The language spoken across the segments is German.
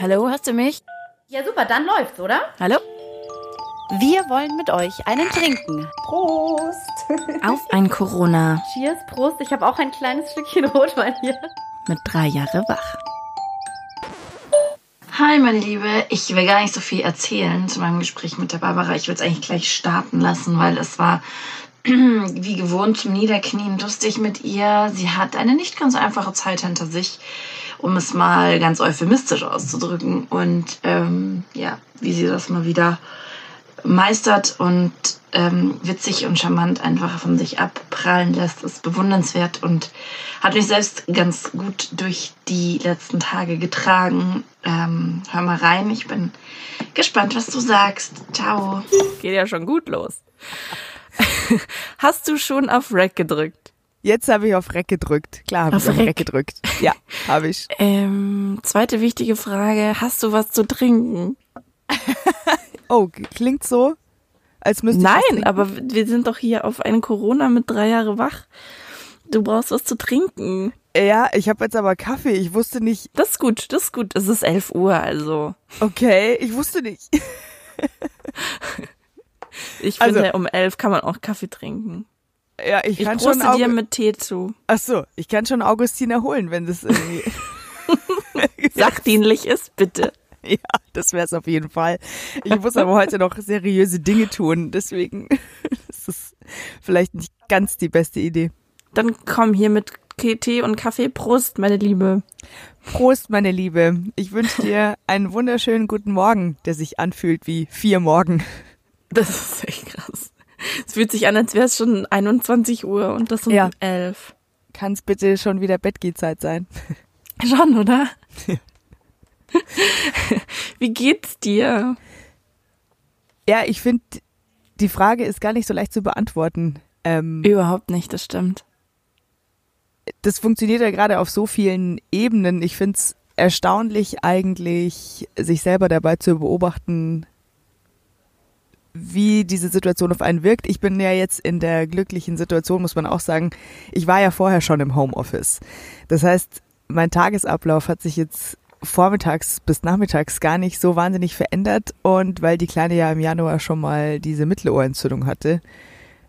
Hallo, hörst du mich? Ja, super, dann läuft's, oder? Hallo? Wir wollen mit euch einen trinken. Prost! Auf ein Corona. Cheers, Prost. Ich habe auch ein kleines Stückchen Rotwein hier. Mit drei Jahre wach. Hi, meine Liebe. Ich will gar nicht so viel erzählen zu meinem Gespräch mit der Barbara. Ich will es eigentlich gleich starten lassen, weil es war wie gewohnt zum Niederknien lustig mit ihr. Sie hat eine nicht ganz einfache Zeit hinter sich, um es mal ganz euphemistisch auszudrücken. Und ähm, ja, wie sie das mal wieder meistert und ähm, witzig und charmant einfach von sich abprallen lässt, ist bewundernswert und hat mich selbst ganz gut durch die letzten Tage getragen. Ähm, hör mal rein, ich bin gespannt, was du sagst. Ciao. Geht ja schon gut los. Hast du schon auf Rack gedrückt? Jetzt habe ich auf Rack gedrückt. Klar habe ich auf Rack gedrückt. Ja, habe ich. Ähm, zweite wichtige Frage. Hast du was zu trinken? oh, klingt so, als müsste Nein, ich aber wir sind doch hier auf einen Corona mit drei Jahre wach. Du brauchst was zu trinken. Ja, ich habe jetzt aber Kaffee. Ich wusste nicht. Das ist gut, das ist gut. Es ist 11 Uhr, also. Okay, ich wusste nicht. ich finde, also, um 11 kann man auch Kaffee trinken. Ja, ich kann ich schon. Ich dir mit Tee zu. Ach so, ich kann schon Augustin erholen, wenn das irgendwie. Sachdienlich ist, bitte. Ja, das wäre es auf jeden Fall. Ich muss aber heute noch seriöse Dinge tun, deswegen ist es vielleicht nicht ganz die beste Idee. Dann komm hier mit Tee und Kaffee. Prost, meine Liebe. Prost, meine Liebe. Ich wünsche dir einen wunderschönen guten Morgen, der sich anfühlt wie vier Morgen. Das ist echt krass. Es fühlt sich an, als wäre es schon 21 Uhr und das um ja. 11. Kann es bitte schon wieder Bettgehzeit sein? Schon, oder? Ja. Wie geht's dir? Ja, ich finde, die Frage ist gar nicht so leicht zu beantworten. Ähm, Überhaupt nicht, das stimmt. Das funktioniert ja gerade auf so vielen Ebenen. Ich finde es erstaunlich eigentlich, sich selber dabei zu beobachten, wie diese Situation auf einen wirkt. Ich bin ja jetzt in der glücklichen Situation, muss man auch sagen. Ich war ja vorher schon im Homeoffice. Das heißt, mein Tagesablauf hat sich jetzt vormittags bis nachmittags gar nicht so wahnsinnig verändert und weil die Kleine ja im Januar schon mal diese Mittelohrentzündung hatte,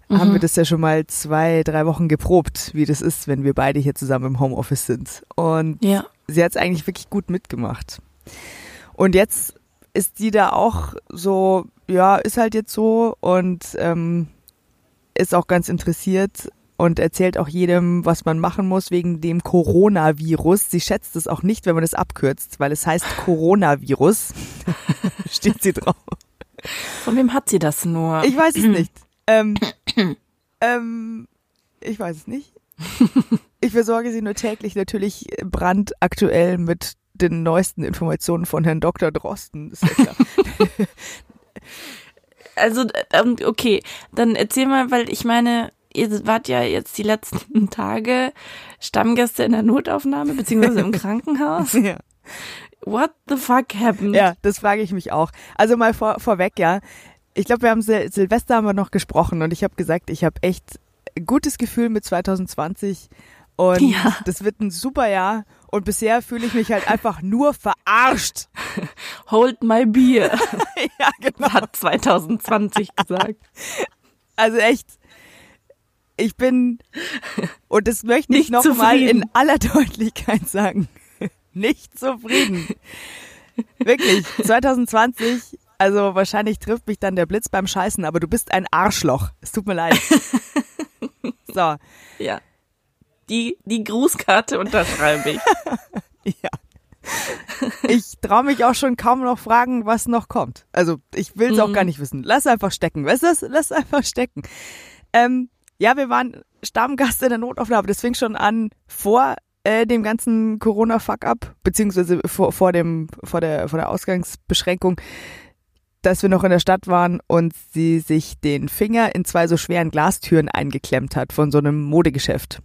mhm. haben wir das ja schon mal zwei, drei Wochen geprobt, wie das ist, wenn wir beide hier zusammen im Homeoffice sind. Und ja. sie hat es eigentlich wirklich gut mitgemacht. Und jetzt ist die da auch so, ja, ist halt jetzt so und ähm, ist auch ganz interessiert und erzählt auch jedem, was man machen muss wegen dem Coronavirus. Sie schätzt es auch nicht, wenn man es abkürzt, weil es heißt Coronavirus. Steht sie drauf. Von wem hat sie das nur? Ich weiß es nicht. Ähm, ähm, ich weiß es nicht. Ich versorge sie nur täglich natürlich brandaktuell mit den neuesten Informationen von Herrn Dr. Drosten. Ist ja klar. also, ähm, okay, dann erzähl mal, weil ich meine, ihr wart ja jetzt die letzten Tage Stammgäste in der Notaufnahme, beziehungsweise im Krankenhaus. ja. What the fuck happened? Ja, das frage ich mich auch. Also mal vor, vorweg, ja. Ich glaube, wir haben Sil Silvester haben wir noch gesprochen und ich habe gesagt, ich habe echt gutes Gefühl mit 2020 und ja. das wird ein super Jahr und bisher fühle ich mich halt einfach nur verarscht. Hold my beer. ja, genau. Hat 2020 gesagt. Also echt, ich bin, und das möchte ich nochmal in aller Deutlichkeit sagen, nicht zufrieden. Wirklich, 2020, also wahrscheinlich trifft mich dann der Blitz beim Scheißen, aber du bist ein Arschloch. Es tut mir leid. So. Ja. Die, die Grußkarte unterschreibe ich. ja. Ich traue mich auch schon kaum noch fragen, was noch kommt. Also ich will es mhm. auch gar nicht wissen. Lass einfach stecken. Weißt du, lass einfach stecken. Ähm, ja, wir waren Stammgast in der Notaufnahme. Das fing schon an vor äh, dem ganzen Corona-Fuck-up, beziehungsweise vor, vor, dem, vor, der, vor der Ausgangsbeschränkung, dass wir noch in der Stadt waren und sie sich den Finger in zwei so schweren Glastüren eingeklemmt hat von so einem Modegeschäft.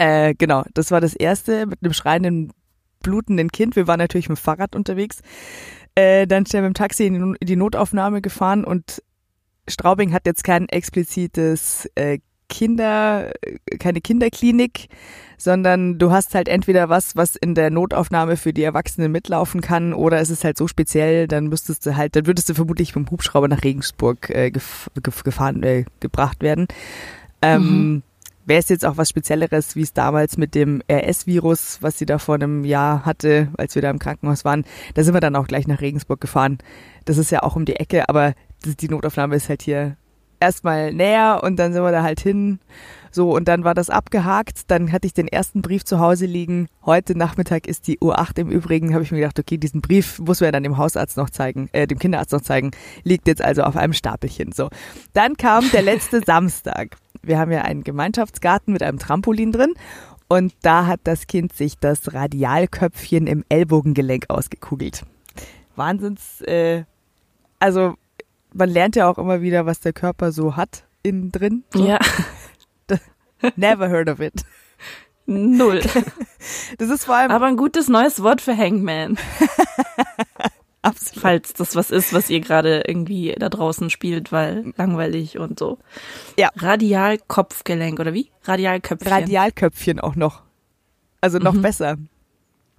Äh, genau, das war das erste mit einem schreienden, blutenden Kind. Wir waren natürlich mit dem Fahrrad unterwegs. Äh, dann sind wir mit dem Taxi in die, Notaufnahme gefahren und Straubing hat jetzt kein explizites äh, Kinder, keine Kinderklinik, sondern du hast halt entweder was, was in der Notaufnahme für die Erwachsenen mitlaufen kann, oder es ist halt so speziell, dann müsstest du halt, dann würdest du vermutlich mit dem Hubschrauber nach Regensburg äh, gef gefahren, äh, gebracht werden. Ähm, mhm. Wäre es jetzt auch was Spezielleres, wie es damals mit dem RS-Virus, was sie da vor einem Jahr hatte, als wir da im Krankenhaus waren, da sind wir dann auch gleich nach Regensburg gefahren. Das ist ja auch um die Ecke, aber die Notaufnahme ist halt hier erstmal näher und dann sind wir da halt hin. So, und dann war das abgehakt. Dann hatte ich den ersten Brief zu Hause liegen. Heute Nachmittag ist die Uhr 8 im Übrigen. Habe ich mir gedacht, okay, diesen Brief muss man ja dann dem Hausarzt noch zeigen, äh, dem Kinderarzt noch zeigen. Liegt jetzt also auf einem Stapelchen. So. Dann kam der letzte Samstag. Wir haben ja einen Gemeinschaftsgarten mit einem Trampolin drin. Und da hat das Kind sich das Radialköpfchen im Ellbogengelenk ausgekugelt. Wahnsinns, äh, also man lernt ja auch immer wieder, was der Körper so hat innen drin. So. Ja. Never heard of it. Null. Das ist vor allem. Aber ein gutes neues Wort für Hangman. Absolut. Falls das was ist, was ihr gerade irgendwie da draußen spielt, weil langweilig und so. Ja. Radialkopfgelenk oder wie? Radialköpfchen. Radialköpfchen auch noch. Also noch mhm. besser.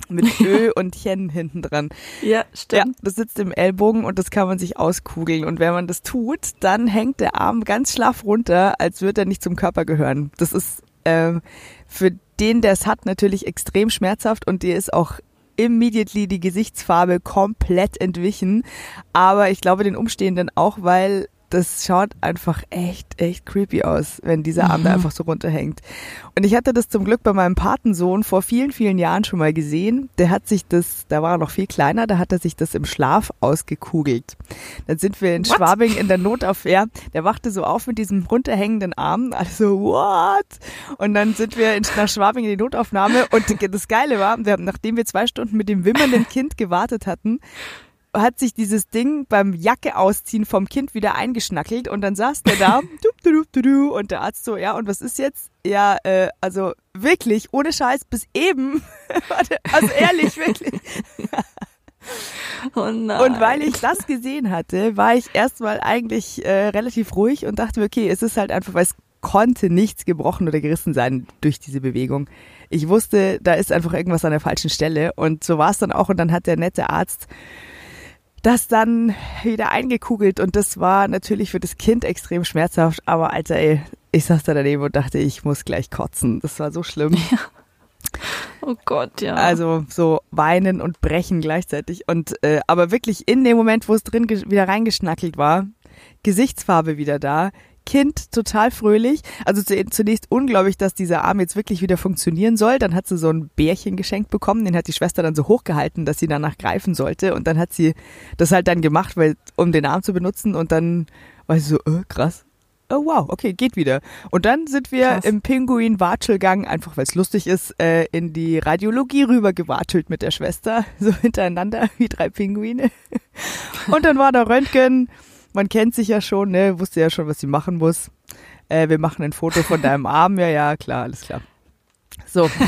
Mit Ö und Chen hinten dran. Ja, stimmt. Ja, das sitzt im Ellbogen und das kann man sich auskugeln. Und wenn man das tut, dann hängt der Arm ganz schlaff runter, als würde er nicht zum Körper gehören. Das ist äh, für den, der es hat, natürlich extrem schmerzhaft und dir ist auch immediately die Gesichtsfarbe komplett entwichen. Aber ich glaube den Umstehenden auch, weil das schaut einfach echt, echt creepy aus, wenn dieser Arm mhm. da einfach so runterhängt. Und ich hatte das zum Glück bei meinem Patensohn vor vielen, vielen Jahren schon mal gesehen. Der hat sich das, da war er noch viel kleiner, da hat er sich das im Schlaf ausgekugelt. Dann sind wir in what? Schwabing in der Notaufwehr. Der wachte so auf mit diesem runterhängenden Arm. Also, what? Und dann sind wir in, nach Schwabing in die Notaufnahme. Und das Geile war, wir, nachdem wir zwei Stunden mit dem wimmernden Kind gewartet hatten, hat sich dieses Ding beim Jacke ausziehen vom Kind wieder eingeschnackelt und dann saß der da und der Arzt so, ja, und was ist jetzt? Ja, äh, also wirklich, ohne Scheiß, bis eben, also ehrlich, wirklich. Oh. Und weil ich das gesehen hatte, war ich erstmal eigentlich äh, relativ ruhig und dachte mir, okay, es ist halt einfach, weil es konnte nichts gebrochen oder gerissen sein durch diese Bewegung. Ich wusste, da ist einfach irgendwas an der falschen Stelle und so war es dann auch und dann hat der nette Arzt das dann wieder eingekugelt und das war natürlich für das Kind extrem schmerzhaft, aber Alter, ey, ich saß da daneben und dachte, ich muss gleich kotzen. Das war so schlimm. Ja. Oh Gott, ja. Also so weinen und brechen gleichzeitig und äh, aber wirklich in dem Moment, wo es drin wieder reingeschnackelt war, Gesichtsfarbe wieder da, Kind total fröhlich. Also zunächst unglaublich, dass dieser Arm jetzt wirklich wieder funktionieren soll. Dann hat sie so ein Bärchen geschenkt bekommen. Den hat die Schwester dann so hochgehalten, dass sie danach greifen sollte. Und dann hat sie das halt dann gemacht, weil, um den Arm zu benutzen. Und dann war sie so, äh, krass. Oh wow, okay, geht wieder. Und dann sind wir Krass. im Pinguin-Watschelgang, einfach weil es lustig ist, äh, in die Radiologie rüber gewatschelt mit der Schwester, so hintereinander wie drei Pinguine. Und dann war da Röntgen man kennt sich ja schon, ne, wusste ja schon, was sie machen muss. Äh, wir machen ein Foto von deinem Arm, ja, ja, klar, alles klar. So.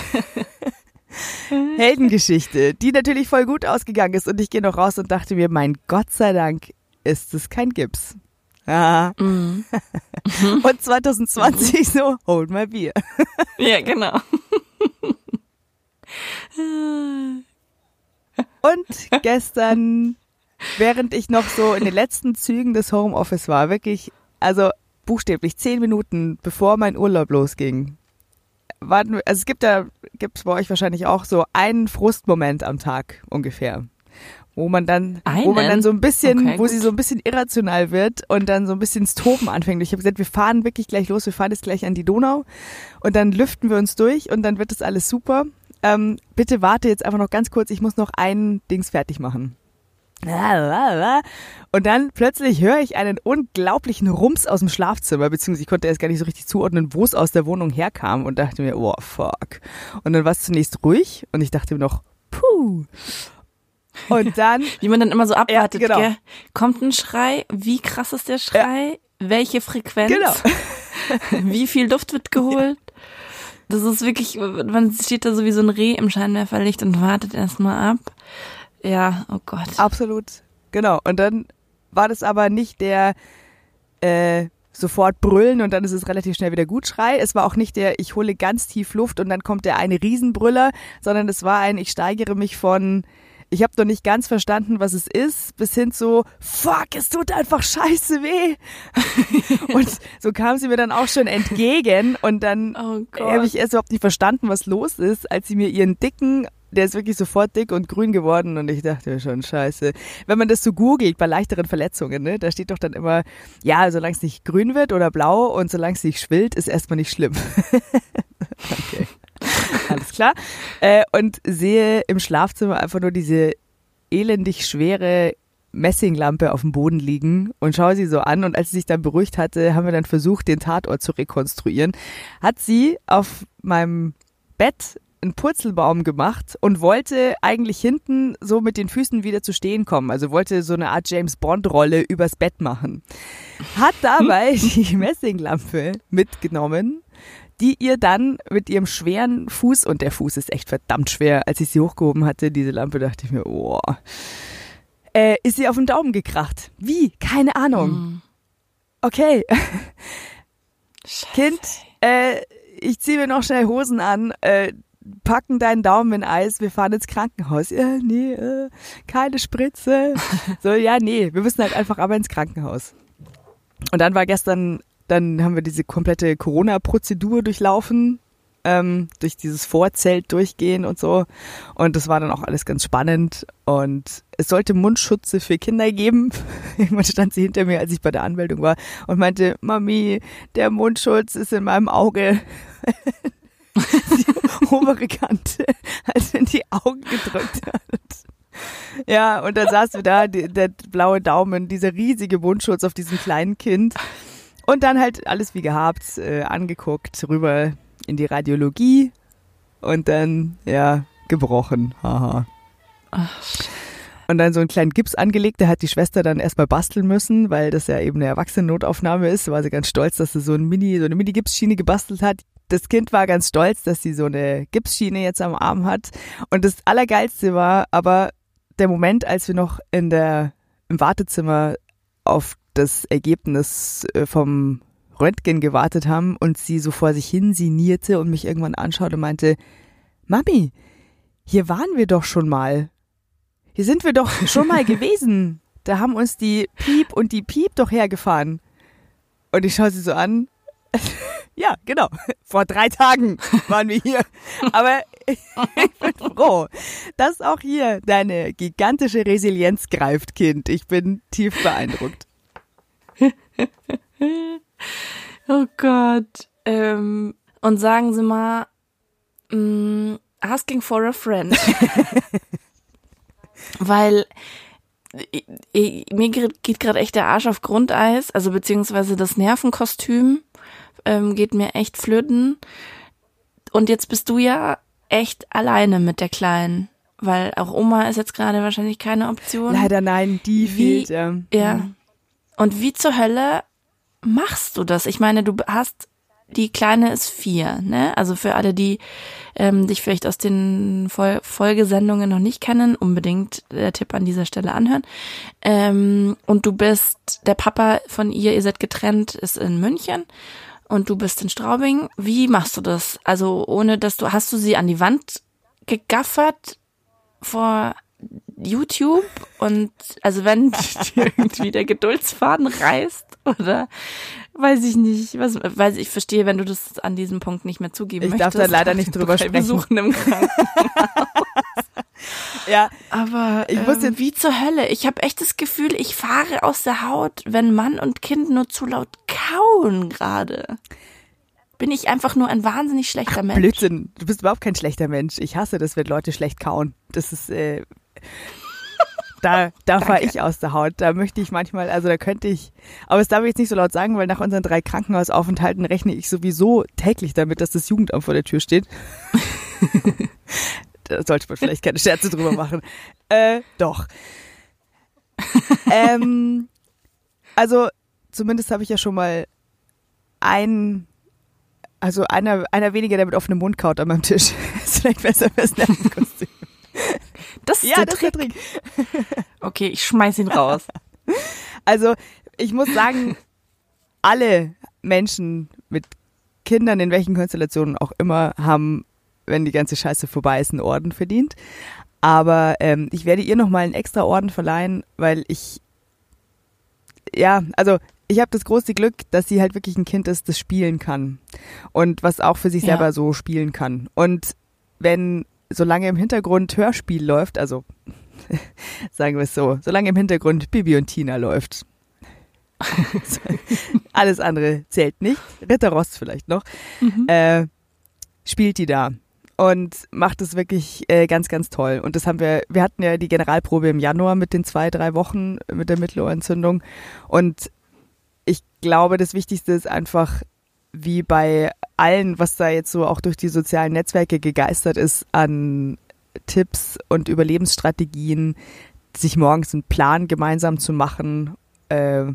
Heldengeschichte, die natürlich voll gut ausgegangen ist und ich gehe noch raus und dachte mir, mein Gott sei Dank ist es kein Gips. Ja. Mm. und 2020 so, hold my beer. ja, genau. und gestern während ich noch so in den letzten Zügen des Homeoffice war, wirklich, also buchstäblich zehn Minuten bevor mein Urlaub losging, warten, also es gibt da, gibt es bei euch wahrscheinlich auch so einen Frustmoment am Tag ungefähr. Wo man dann, einen? wo man dann so ein bisschen, okay, wo gut. sie so ein bisschen irrational wird und dann so ein bisschen ins Toben anfängt. Ich habe gesagt, wir fahren wirklich gleich los, wir fahren jetzt gleich an die Donau und dann lüften wir uns durch und dann wird das alles super. Ähm, bitte warte jetzt einfach noch ganz kurz, ich muss noch ein Dings fertig machen. Und dann plötzlich höre ich einen unglaublichen Rums aus dem Schlafzimmer, beziehungsweise ich konnte erst gar nicht so richtig zuordnen, wo es aus der Wohnung herkam und dachte mir, oh fuck. Und dann war es zunächst ruhig und ich dachte mir noch, puh. Und dann. Wie man dann immer so abwartet, ja, genau. Gell? Kommt ein Schrei? Wie krass ist der Schrei? Ja. Welche Frequenz? Genau. Wie viel Luft wird geholt? Das ist wirklich, man steht da so wie so ein Reh im Scheinwerferlicht und wartet erstmal ab. Ja, oh Gott. Absolut, genau. Und dann war das aber nicht der, äh, sofort brüllen und dann ist es relativ schnell wieder gut Schrei. Es war auch nicht der, ich hole ganz tief Luft und dann kommt der eine Riesenbrüller, sondern es war ein, ich steigere mich von, ich habe noch nicht ganz verstanden, was es ist, bis hin zu, fuck, es tut einfach scheiße weh. und so kam sie mir dann auch schon entgegen und dann Oh habe ich erst überhaupt nicht verstanden, was los ist, als sie mir ihren dicken der ist wirklich sofort dick und grün geworden und ich dachte mir schon, scheiße. Wenn man das so googelt bei leichteren Verletzungen, ne, da steht doch dann immer, ja, solange es nicht grün wird oder blau und solange es nicht schwillt, ist erstmal nicht schlimm. okay. Alles klar. Äh, und sehe im Schlafzimmer einfach nur diese elendig schwere Messinglampe auf dem Boden liegen und schaue sie so an und als sie sich dann beruhigt hatte, haben wir dann versucht, den Tatort zu rekonstruieren. Hat sie auf meinem Bett einen Purzelbaum gemacht und wollte eigentlich hinten so mit den Füßen wieder zu stehen kommen. Also wollte so eine Art James Bond Rolle übers Bett machen. Hat dabei die Messinglampe mitgenommen, die ihr dann mit ihrem schweren Fuß, und der Fuß ist echt verdammt schwer, als ich sie hochgehoben hatte, diese Lampe, dachte ich mir, oh, äh, ist sie auf den Daumen gekracht. Wie? Keine Ahnung. Mhm. Okay, Scheiße. Kind, äh, ich ziehe mir noch schnell Hosen an, äh, packen deinen Daumen in Eis, wir fahren ins Krankenhaus. Ja, nee, äh, keine Spritze. So, ja, nee, wir müssen halt einfach aber ins Krankenhaus. Und dann war gestern, dann haben wir diese komplette Corona-Prozedur durchlaufen, ähm, durch dieses Vorzelt durchgehen und so. Und das war dann auch alles ganz spannend. Und es sollte Mundschutze für Kinder geben. Irgendwann stand sie hinter mir, als ich bei der Anmeldung war und meinte, Mami, der Mundschutz ist in meinem Auge. die obere Kante, als in die Augen gedrückt hat. Ja, und dann saßen wir da, die, der blaue Daumen, dieser riesige Mundschutz auf diesem kleinen Kind. Und dann halt alles wie gehabt, äh, angeguckt, rüber in die Radiologie und dann, ja, gebrochen. Haha. Und dann so einen kleinen Gips angelegt, da hat die Schwester dann erstmal basteln müssen, weil das ja eben eine Erwachsenennotaufnahme ist. Da war sie ganz stolz, dass sie so, ein Mini, so eine Mini-Gipsschiene gebastelt hat. Das Kind war ganz stolz, dass sie so eine Gipsschiene jetzt am Arm hat. Und das Allergeilste war aber der Moment, als wir noch in der, im Wartezimmer auf das Ergebnis äh, vom Röntgen gewartet haben und sie so vor sich hin sinierte und mich irgendwann anschaute und meinte, Mami, hier waren wir doch schon mal. Hier sind wir doch schon mal gewesen. Da haben uns die Piep und die Piep doch hergefahren. Und ich schaue sie so an. Ja, genau. Vor drei Tagen waren wir hier. Aber ich bin froh, dass auch hier deine gigantische Resilienz greift, Kind. Ich bin tief beeindruckt. Oh Gott. Ähm, und sagen Sie mal, mh, asking for a friend. Weil ich, ich, mir geht gerade echt der Arsch auf Grundeis, also beziehungsweise das Nervenkostüm ähm, geht mir echt flöten. Und jetzt bist du ja echt alleine mit der Kleinen. Weil auch Oma ist jetzt gerade wahrscheinlich keine Option. Leider nein, die Wie- fehlt. Ja. Ja. Und wie zur Hölle machst du das? Ich meine, du hast, die Kleine ist vier, ne? Also für alle, die ähm, dich vielleicht aus den Fol Folgesendungen noch nicht kennen, unbedingt der Tipp an dieser Stelle anhören. Ähm, und du bist, der Papa von ihr, ihr seid getrennt, ist in München und du bist in Straubing. Wie machst du das? Also ohne, dass du, hast du sie an die Wand gegaffert vor YouTube und also wenn dir irgendwie der Geduldsfaden reißt oder weiß ich nicht, was weiß ich verstehe, wenn du das an diesem Punkt nicht mehr zugeben Ich möchtest. darf da leider nicht drüber sprechen. Besuchen im Krankenhaus. ja, Aber Ich muss ähm, jetzt- wie zur Hölle. Ich habe echt das Gefühl, ich fahre aus der Haut, wenn Mann und Kind nur zu laut kauen gerade. Bin ich einfach nur ein wahnsinnig schlechter Mensch. Blödsinn. Du bist überhaupt kein schlechter Mensch. Ich hasse das, wenn Leute schlecht kauen. Das ist, äh, da, da fahre ich aus der Haut. Da möchte ich manchmal, also da könnte ich, aber das darf ich jetzt nicht so laut sagen, weil nach unseren drei Krankenhausaufenthalten rechne ich sowieso täglich damit, dass das Jugendamt vor der Tür steht. da sollte man vielleicht keine Scherze drüber machen. Äh, doch. ähm, also zumindest habe ich ja schon mal ein, also einer, einer weniger, der mit offenem Mund kaut an meinem Tisch. ist vielleicht besser fürs Nervenkostüm. Das ist Ja, der das ist Trick. der Trick. Okay, ich schmeiß ihn raus. Also ich muss sagen, alle Menschen mit Kindern, in welchen Konstellationen auch immer, haben, wenn die ganze Scheiße vorbei ist, einen Orden verdient. Aber ähm, ich werde ihr nochmal einen extra Orden verleihen, weil ich, ja, also ich habe das große Glück, dass sie halt wirklich ein Kind ist, das spielen kann. Und was auch für sich selber ja. so spielen kann. Und wenn, solange im Hintergrund Hörspiel läuft, also sagen wir es so, solange im Hintergrund Bibi und Tina läuft, alles andere zählt nicht, Ritter Rost vielleicht noch, mhm. äh, spielt die da und macht es wirklich äh, ganz, ganz toll. Und das haben wir, wir hatten ja die Generalprobe im Januar mit den zwei, drei Wochen mit der Mittelohrentzündung. Und ich glaube, das Wichtigste ist einfach, wie bei allen, was da jetzt so auch durch die sozialen Netzwerke gegeistert ist, an Tipps und Überlebensstrategien, sich morgens einen Plan gemeinsam zu machen. Äh,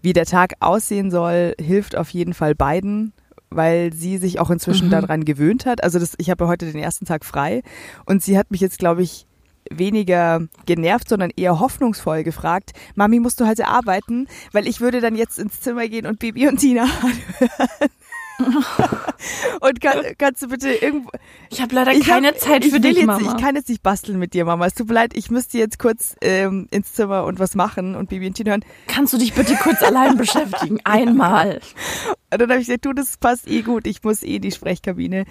wie der Tag aussehen soll, hilft auf jeden Fall beiden weil sie sich auch inzwischen mhm. daran gewöhnt hat. Also das, ich habe heute den ersten Tag frei und sie hat mich jetzt, glaube ich, weniger genervt, sondern eher hoffnungsvoll gefragt, Mami, musst du heute arbeiten? Weil ich würde dann jetzt ins Zimmer gehen und Bibi und Tina anhören. und kann, kannst du bitte irgendwo. Ich habe leider keine hab, Zeit für dich, jetzt, Mama. Ich kann jetzt nicht basteln mit dir, Mama. Es tut mir leid, ich müsste jetzt kurz ähm, ins Zimmer und was machen und Bibi und Tina hören. Kannst du dich bitte kurz allein beschäftigen? Einmal. Und dann habe ich gesagt, du, das passt eh gut. Ich muss eh in die Sprechkabine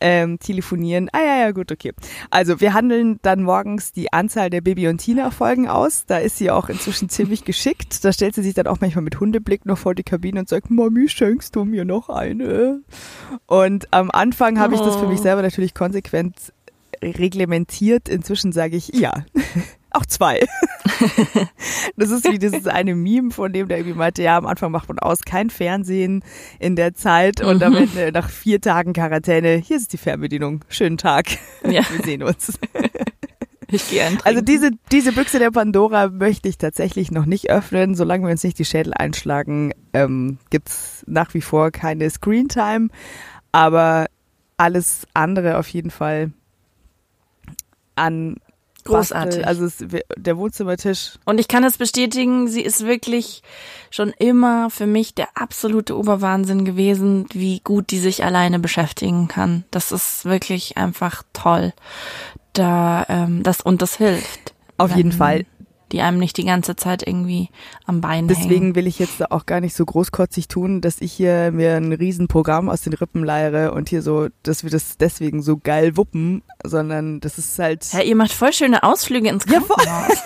ähm, telefonieren. Ah ja, ja, gut, okay. Also wir handeln dann morgens die Anzahl der Baby- und Tina-Folgen aus. Da ist sie auch inzwischen ziemlich geschickt. Da stellt sie sich dann auch manchmal mit Hundeblick noch vor die Kabine und sagt, Mami, schenkst du mir noch eine? Und am Anfang habe ich das für mich oh. selber natürlich konsequent reglementiert. Inzwischen sage ich ja. Auch zwei. das ist wie dieses eine Meme, von dem der irgendwie meinte, ja, am Anfang macht man aus, kein Fernsehen in der Zeit und am mhm. Ende nach vier Tagen Quarantäne, hier ist die Fernbedienung, schönen Tag, ja. wir sehen uns. Ich gehe Also diese, diese Büchse der Pandora möchte ich tatsächlich noch nicht öffnen. Solange wir uns nicht die Schädel einschlagen, ähm, gibt's nach wie vor keine Screentime. Aber alles andere auf jeden Fall an Großartig. Bastel, also es, der Wohnzimmertisch. Und ich kann es bestätigen, sie ist wirklich schon immer für mich der absolute Oberwahnsinn gewesen, wie gut die sich alleine beschäftigen kann. Das ist wirklich einfach toll. Da, ähm, das, und das hilft. Auf jeden Fall die einem nicht die ganze Zeit irgendwie am Bein Deswegen hängen. will ich jetzt auch gar nicht so großkotzig tun, dass ich hier mir ein Riesenprogramm aus den Rippen leiere und hier so, dass wir das deswegen so geil wuppen, sondern das ist halt. Ja, ihr macht voll schöne Ausflüge ins Krankenhaus. Ja,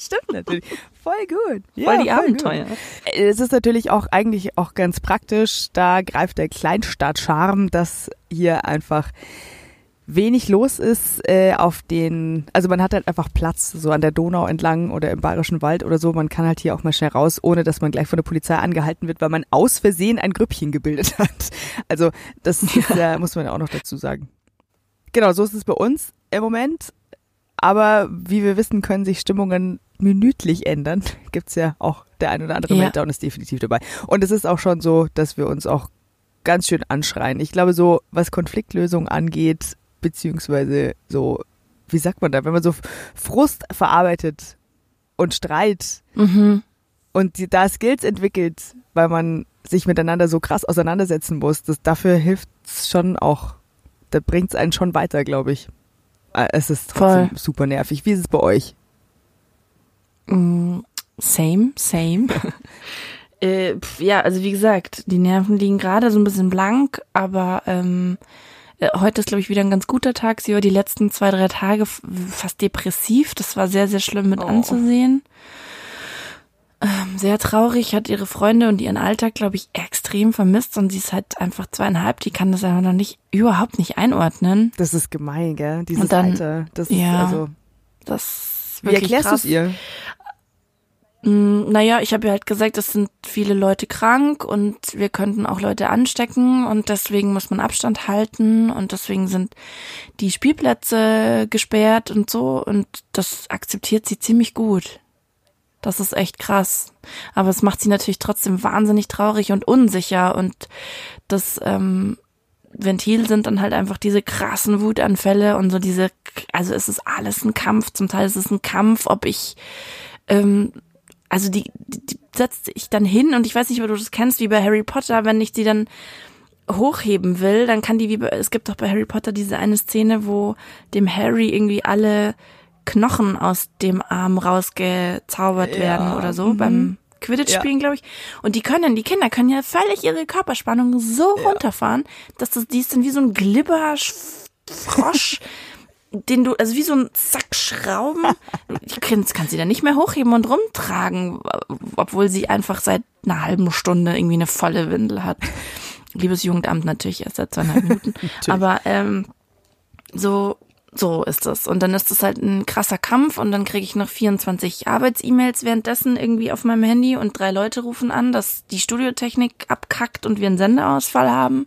Stimmt natürlich. Voll gut. Ja, voll die voll Abenteuer. Gut. Es ist natürlich auch eigentlich auch ganz praktisch. Da greift der Kleinstadt-Charme, dass hier einfach wenig los ist äh, auf den, also man hat halt einfach Platz, so an der Donau entlang oder im Bayerischen Wald oder so. Man kann halt hier auch mal schnell raus, ohne dass man gleich von der Polizei angehalten wird, weil man aus Versehen ein Grüppchen gebildet hat. Also das ist, äh, muss man ja auch noch dazu sagen. Genau, so ist es bei uns im Moment. Aber wie wir wissen, können sich Stimmungen minütlich ändern. Gibt's ja auch der ein oder andere ja. Meltdown ist definitiv dabei. Und es ist auch schon so, dass wir uns auch ganz schön anschreien. Ich glaube, so was Konfliktlösung angeht, beziehungsweise so, wie sagt man da, wenn man so Frust verarbeitet und Streit mhm. und die, da Skills entwickelt, weil man sich miteinander so krass auseinandersetzen muss, das, dafür hilft es schon auch. Da bringt es einen schon weiter, glaube ich. Ah, es ist trotzdem Voll. super nervig. Wie ist es bei euch? Mm, same, same. äh, ja, also wie gesagt, die Nerven liegen gerade so ein bisschen blank, aber ähm, äh, heute ist, glaube ich, wieder ein ganz guter Tag. Sie war die letzten zwei, drei Tage fast depressiv. Das war sehr, sehr schlimm mit oh. anzusehen. Ähm, sehr traurig, hat ihre Freunde und ihren Alltag, glaube ich, extrem vermisst und sie ist halt einfach zweieinhalb, die kann das einfach noch nicht, überhaupt nicht einordnen. Das ist gemein, gell? Dieses und dann, Alter. Das ist ja, also. Das Wie erklärst du es ihr? Mm, naja, ich habe ja halt gesagt, es sind viele Leute krank und wir könnten auch Leute anstecken und deswegen muss man Abstand halten und deswegen sind die Spielplätze gesperrt und so und das akzeptiert sie ziemlich gut. Das ist echt krass. Aber es macht sie natürlich trotzdem wahnsinnig traurig und unsicher und das ähm, Ventil sind dann halt einfach diese krassen Wutanfälle und so diese, also es ist alles ein Kampf. Zum Teil ist es ein Kampf, ob ich ähm, also die, die, die setzt ich dann hin und ich weiß nicht, ob du das kennst, wie bei Harry Potter, wenn ich sie dann hochheben will, dann kann die wie bei, es gibt doch bei Harry Potter diese eine Szene, wo dem Harry irgendwie alle Knochen aus dem Arm rausgezaubert Ja, werden oder so mhm. beim Quidditch Ja. spielen, glaube ich. Und die können, die Kinder können ja völlig ihre Körperspannung so runterfahren, dass das, die ist dann wie so ein Glibberfrosch, den du, also wie so ein Sack Schrauben, die kannst, kannst sie dann nicht mehr hochheben und rumtragen, obwohl sie einfach seit einer halben Stunde irgendwie eine volle Windel hat. Liebes Jugendamt natürlich erst seit zweieinhalb Minuten. Aber ähm, so, so ist es. Und dann ist es halt ein krasser Kampf und dann kriege ich noch 24 Arbeits-E-Mails währenddessen irgendwie auf meinem Handy und drei Leute rufen an, dass die Studiotechnik abkackt und wir einen Sendeausfall haben.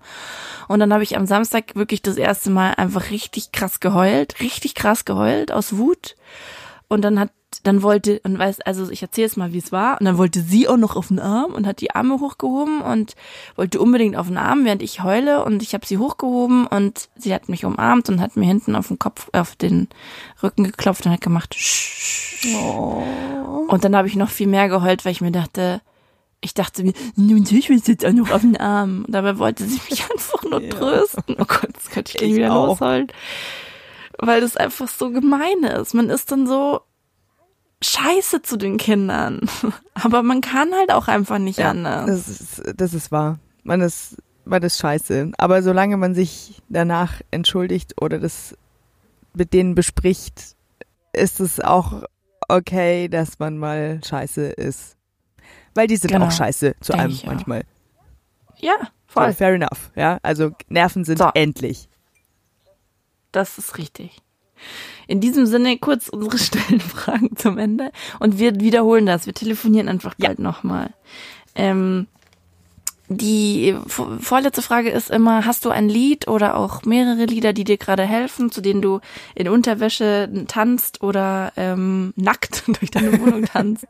Und dann habe ich am Samstag wirklich das erste Mal einfach richtig krass geheult, richtig krass geheult aus Wut. Und dann hat, dann wollte, und weiß, also ich erzähle es mal, wie es war. Und dann wollte sie auch noch auf den Arm und hat die Arme hochgehoben und wollte unbedingt auf den Arm, während ich heule. Und ich habe sie hochgehoben und sie hat mich umarmt und hat mir hinten auf den Kopf, auf den Rücken geklopft und hat gemacht. "Sch, sch." Und dann habe ich noch viel mehr geheult, weil ich mir dachte, ich dachte mir, nun ich will jetzt auch noch auf den Arm. Und dabei wollte sie mich einfach nur trösten. Oh Gott, das könnte ich gleich Ich wieder auch. losheulen. Weil das einfach so gemein ist. Man ist dann so scheiße zu den Kindern. Aber man kann halt auch einfach nicht anders. Das ist, das ist wahr. Man ist, man ist scheiße. Aber solange man sich danach entschuldigt oder das mit denen bespricht, ist es auch okay, dass man mal scheiße ist. Weil die sind Genau. auch scheiße zu Denk einem auch. manchmal. Ja, So, voll. fair enough. Ja, also Nerven sind So. endlich. Das ist richtig. In diesem Sinne kurz unsere Stellenfragen zum Ende und wir wiederholen das. Wir telefonieren einfach bald nochmal. Ähm, die vorletzte Frage ist immer, hast du ein Lied oder auch mehrere Lieder, die dir gerade helfen, zu denen du in Unterwäsche tanzt oder ähm, nackt durch deine Wohnung tanzt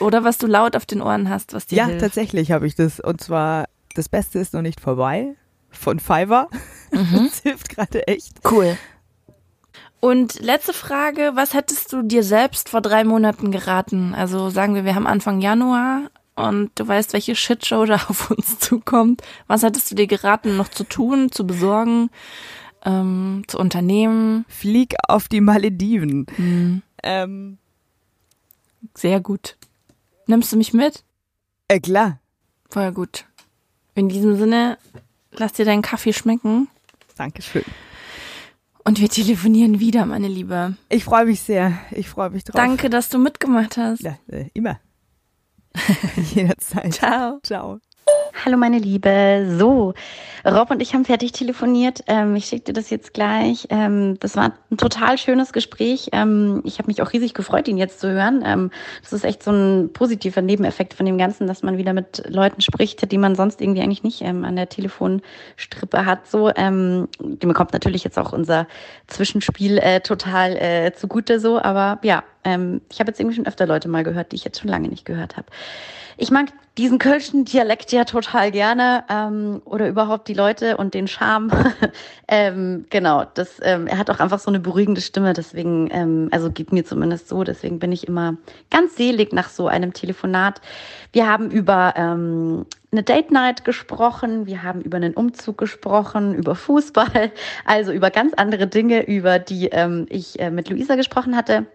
oder was du laut auf den Ohren hast, was dir Ja, hilft? tatsächlich habe ich das. Und zwar, das Beste ist noch nicht vorbei. Von Fiverr. Mhm. Das hilft gerade echt. Cool. Und letzte Frage, was hättest du dir selbst vor drei Monaten geraten? Also sagen wir, wir haben Anfang Januar und du weißt, welche Shitshow da auf uns zukommt. Was hättest du dir geraten, noch zu tun, zu besorgen, ähm, zu unternehmen? Flieg auf die Malediven. Hm, Ähm, sehr gut. Nimmst du mich mit? äh, klar. Voll gut. In diesem Sinne, lass dir deinen Kaffee schmecken Dankeschön. und wir telefonieren wieder, meine Liebe. Ich freue mich sehr. Ich freue mich drauf. Danke, dass du mitgemacht hast. Ja, äh, immer. Jederzeit. Ciao. Ciao. Hallo meine Liebe. So, Rob und ich haben fertig telefoniert. Ähm, ich schicke dir das jetzt gleich. Ähm, das war ein total schönes Gespräch. Ähm, ich habe mich auch riesig gefreut, ihn jetzt zu hören. Ähm, das ist echt so ein positiver Nebeneffekt von dem Ganzen, dass man wieder mit Leuten spricht, die man sonst irgendwie eigentlich nicht ähm, an der Telefonstrippe hat. So, ähm, dem kommt natürlich jetzt auch unser Zwischenspiel äh, total äh, zugute so. Aber ja, ähm, ich habe jetzt irgendwie schon öfter Leute mal gehört, die ich jetzt schon lange nicht gehört habe. Ich mag diesen kölschen Dialekt ja total gerne ähm, oder überhaupt die Leute und den Charme. ähm, genau, das, ähm, er hat auch einfach so eine beruhigende Stimme, deswegen, ähm, also geht mir zumindest so, deswegen bin ich immer ganz selig nach so einem Telefonat. Wir haben über ähm, eine Date Night gesprochen, wir haben über einen Umzug gesprochen, über Fußball, also über ganz andere Dinge, über die ähm, ich äh, mit Luisa gesprochen hatte.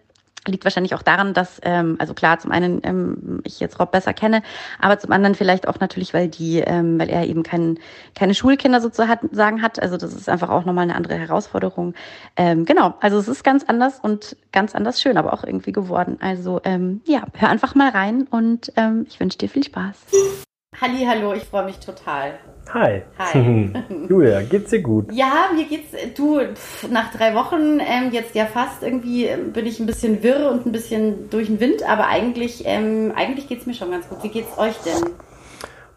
Liegt wahrscheinlich auch daran, dass, ähm, also klar, zum einen ähm, ich jetzt Rob besser kenne, aber zum anderen vielleicht auch natürlich, weil die, ähm, weil er eben kein, keine Schulkinder sozusagen hat. Also das ist einfach auch nochmal eine andere Herausforderung. Ähm, genau, also es ist ganz anders und ganz anders schön, aber auch irgendwie geworden. Also ähm, ja, hör einfach mal rein und ähm, ich wünsche dir viel Spaß. Halli, hallo, ich freue mich total. Hi. Hi. Julia, geht's dir gut? Ja, mir geht's, du, pf, nach drei Wochen, ähm, jetzt ja fast irgendwie, ähm, bin ich ein bisschen wirr und ein bisschen durch den Wind, aber eigentlich, ähm, eigentlich geht's mir schon ganz gut. Wie geht's euch denn?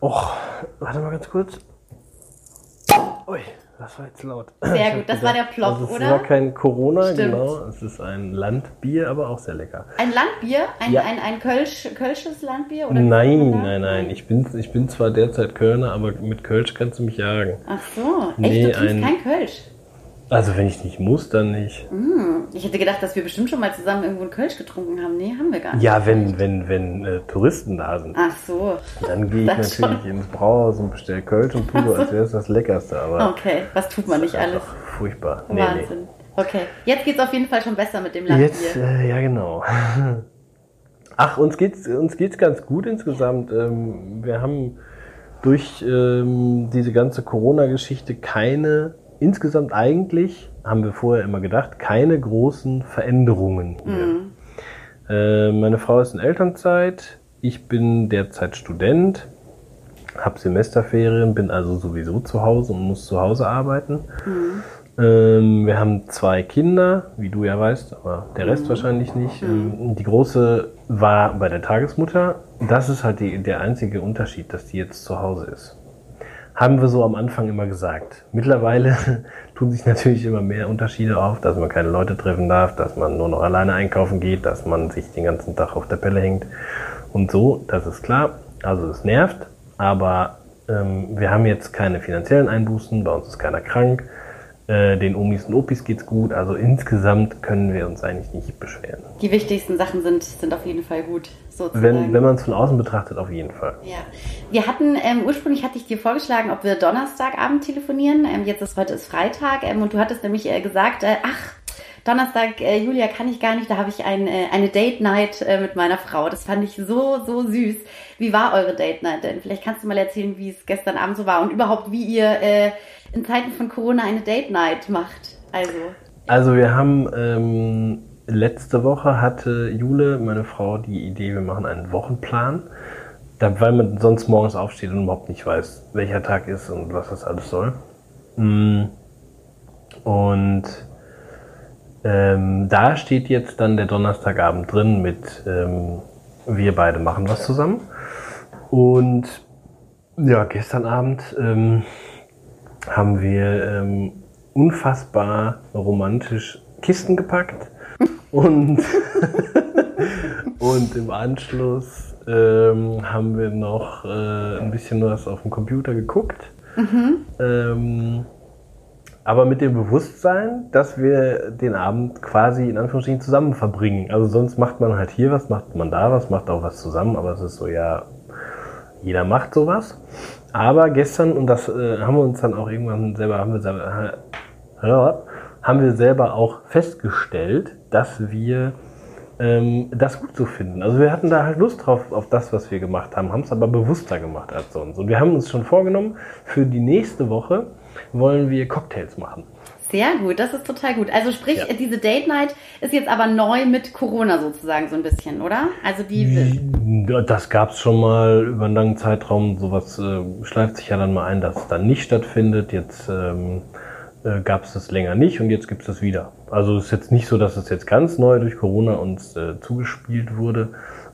Och, warte mal ganz kurz. Ui, das war jetzt laut. Sehr gut, das war der Plop, also es oder? war kein Corona, Stimmt. genau. Es ist ein Landbier, aber auch sehr lecker. Ein Landbier? Ein, Ja. ein, ein Kölsch, Kölsches Landbier? Oder Nein, nein, nein. Ich bin, ich bin zwar derzeit Kölner, aber mit Kölsch kannst du mich jagen. Ach so, echt, Nee, du trinkst ein- kein Kölsch? Also wenn ich nicht muss, dann nicht. Hm, ich hätte gedacht, dass wir bestimmt schon mal zusammen irgendwo einen Kölsch getrunken haben. Nee, haben wir gar nicht. Ja, wenn, wenn, wenn äh, Touristen da sind. Ach so. Dann gehe ich natürlich schon. ins Brauhaus und bestelle Kölsch und tue so, als wäre es das Leckerste. Aber Okay, was tut man nicht alles? furchtbar. Nee, Wahnsinn. Okay, jetzt geht's auf jeden Fall schon besser mit dem nee. Landbier. Jetzt, äh, ja genau. Ach, uns geht's, uns geht's ganz gut insgesamt. Ähm, wir haben durch ähm, diese ganze Corona-Geschichte keine, insgesamt eigentlich, haben wir vorher immer gedacht, keine großen Veränderungen hier. Äh, meine Frau ist in Elternzeit, ich bin derzeit Student, habe Semesterferien, bin also sowieso zu Hause und muss zu Hause arbeiten. Ähm, wir haben zwei Kinder, wie du ja weißt, aber der Rest wahrscheinlich nicht. Ähm, die große war bei der Tagesmutter. Das ist halt die, der einzige Unterschied, dass die jetzt zu Hause ist. Haben wir so am Anfang immer gesagt. Mittlerweile tun sich natürlich immer mehr Unterschiede auf, dass man keine Leute treffen darf, dass man nur noch alleine einkaufen geht, dass man sich den ganzen Tag auf der Pelle hängt und so. Das ist klar. Also es nervt, aber ähm, wir haben jetzt keine finanziellen Einbußen, bei uns ist keiner krank. Äh, den Omis und Opis geht's gut. Also insgesamt können wir uns eigentlich nicht beschweren. Die wichtigsten Sachen sind, sind auf jeden Fall gut, sozusagen. Wenn, wenn man es von außen betrachtet, auf jeden Fall. Ja, wir hatten, ähm, ursprünglich hatte ich dir vorgeschlagen, ob wir Donnerstagabend telefonieren. Ähm, jetzt ist heute ist Freitag ähm, und du hattest nämlich äh, gesagt, äh, ach, Donnerstag, äh, Julia, kann ich gar nicht, da habe ich ein, äh, eine Date Night äh, mit meiner Frau. Das fand ich so, so süß. Wie war eure Date Night denn? Vielleicht kannst du mal erzählen, wie es gestern Abend so war und überhaupt, wie ihr äh, in Zeiten von Corona eine Date Night macht. Also, Also wir haben ähm, letzte Woche hatte Jule, meine Frau, die Idee, wir machen einen Wochenplan. Da, weil man sonst morgens aufsteht und überhaupt nicht weiß, welcher Tag ist und was das alles soll. Mm. Und ähm, da steht jetzt dann der Donnerstagabend drin mit ähm, wir beide machen was zusammen. Und ja, gestern Abend ähm, haben wir ähm, unfassbar romantisch Kisten gepackt und, und im Anschluss ähm, haben wir noch äh, ein bisschen was auf dem Computer geguckt. Ähm, aber mit dem Bewusstsein, dass wir den Abend quasi in Anführungsstrichen zusammen verbringen. Also sonst macht man halt hier was, macht man da was, macht auch was zusammen, aber es ist so, ja, jeder macht sowas. Aber gestern, und das äh, haben wir uns dann auch irgendwann selber, haben wir selber, haben wir selber auch festgestellt, dass wir ähm, das gut so finden. Also wir hatten da halt Lust drauf, auf das, was wir gemacht haben, haben es aber bewusster gemacht als sonst. Und wir haben uns schon vorgenommen, für die nächste Woche wollen wir Cocktails machen. Sehr gut, das ist total gut. Also sprich, Ja. diese Date Night ist jetzt aber neu mit Corona sozusagen so ein bisschen, oder? Also die... Das gab es schon mal über einen langen Zeitraum. Sowas äh, schleift sich ja dann mal ein, dass es dann nicht stattfindet. Jetzt ähm, äh, gab es das länger nicht und jetzt gibt es das wieder. Also es ist jetzt nicht so, dass es jetzt ganz neu durch Corona uns äh, zugespielt wurde,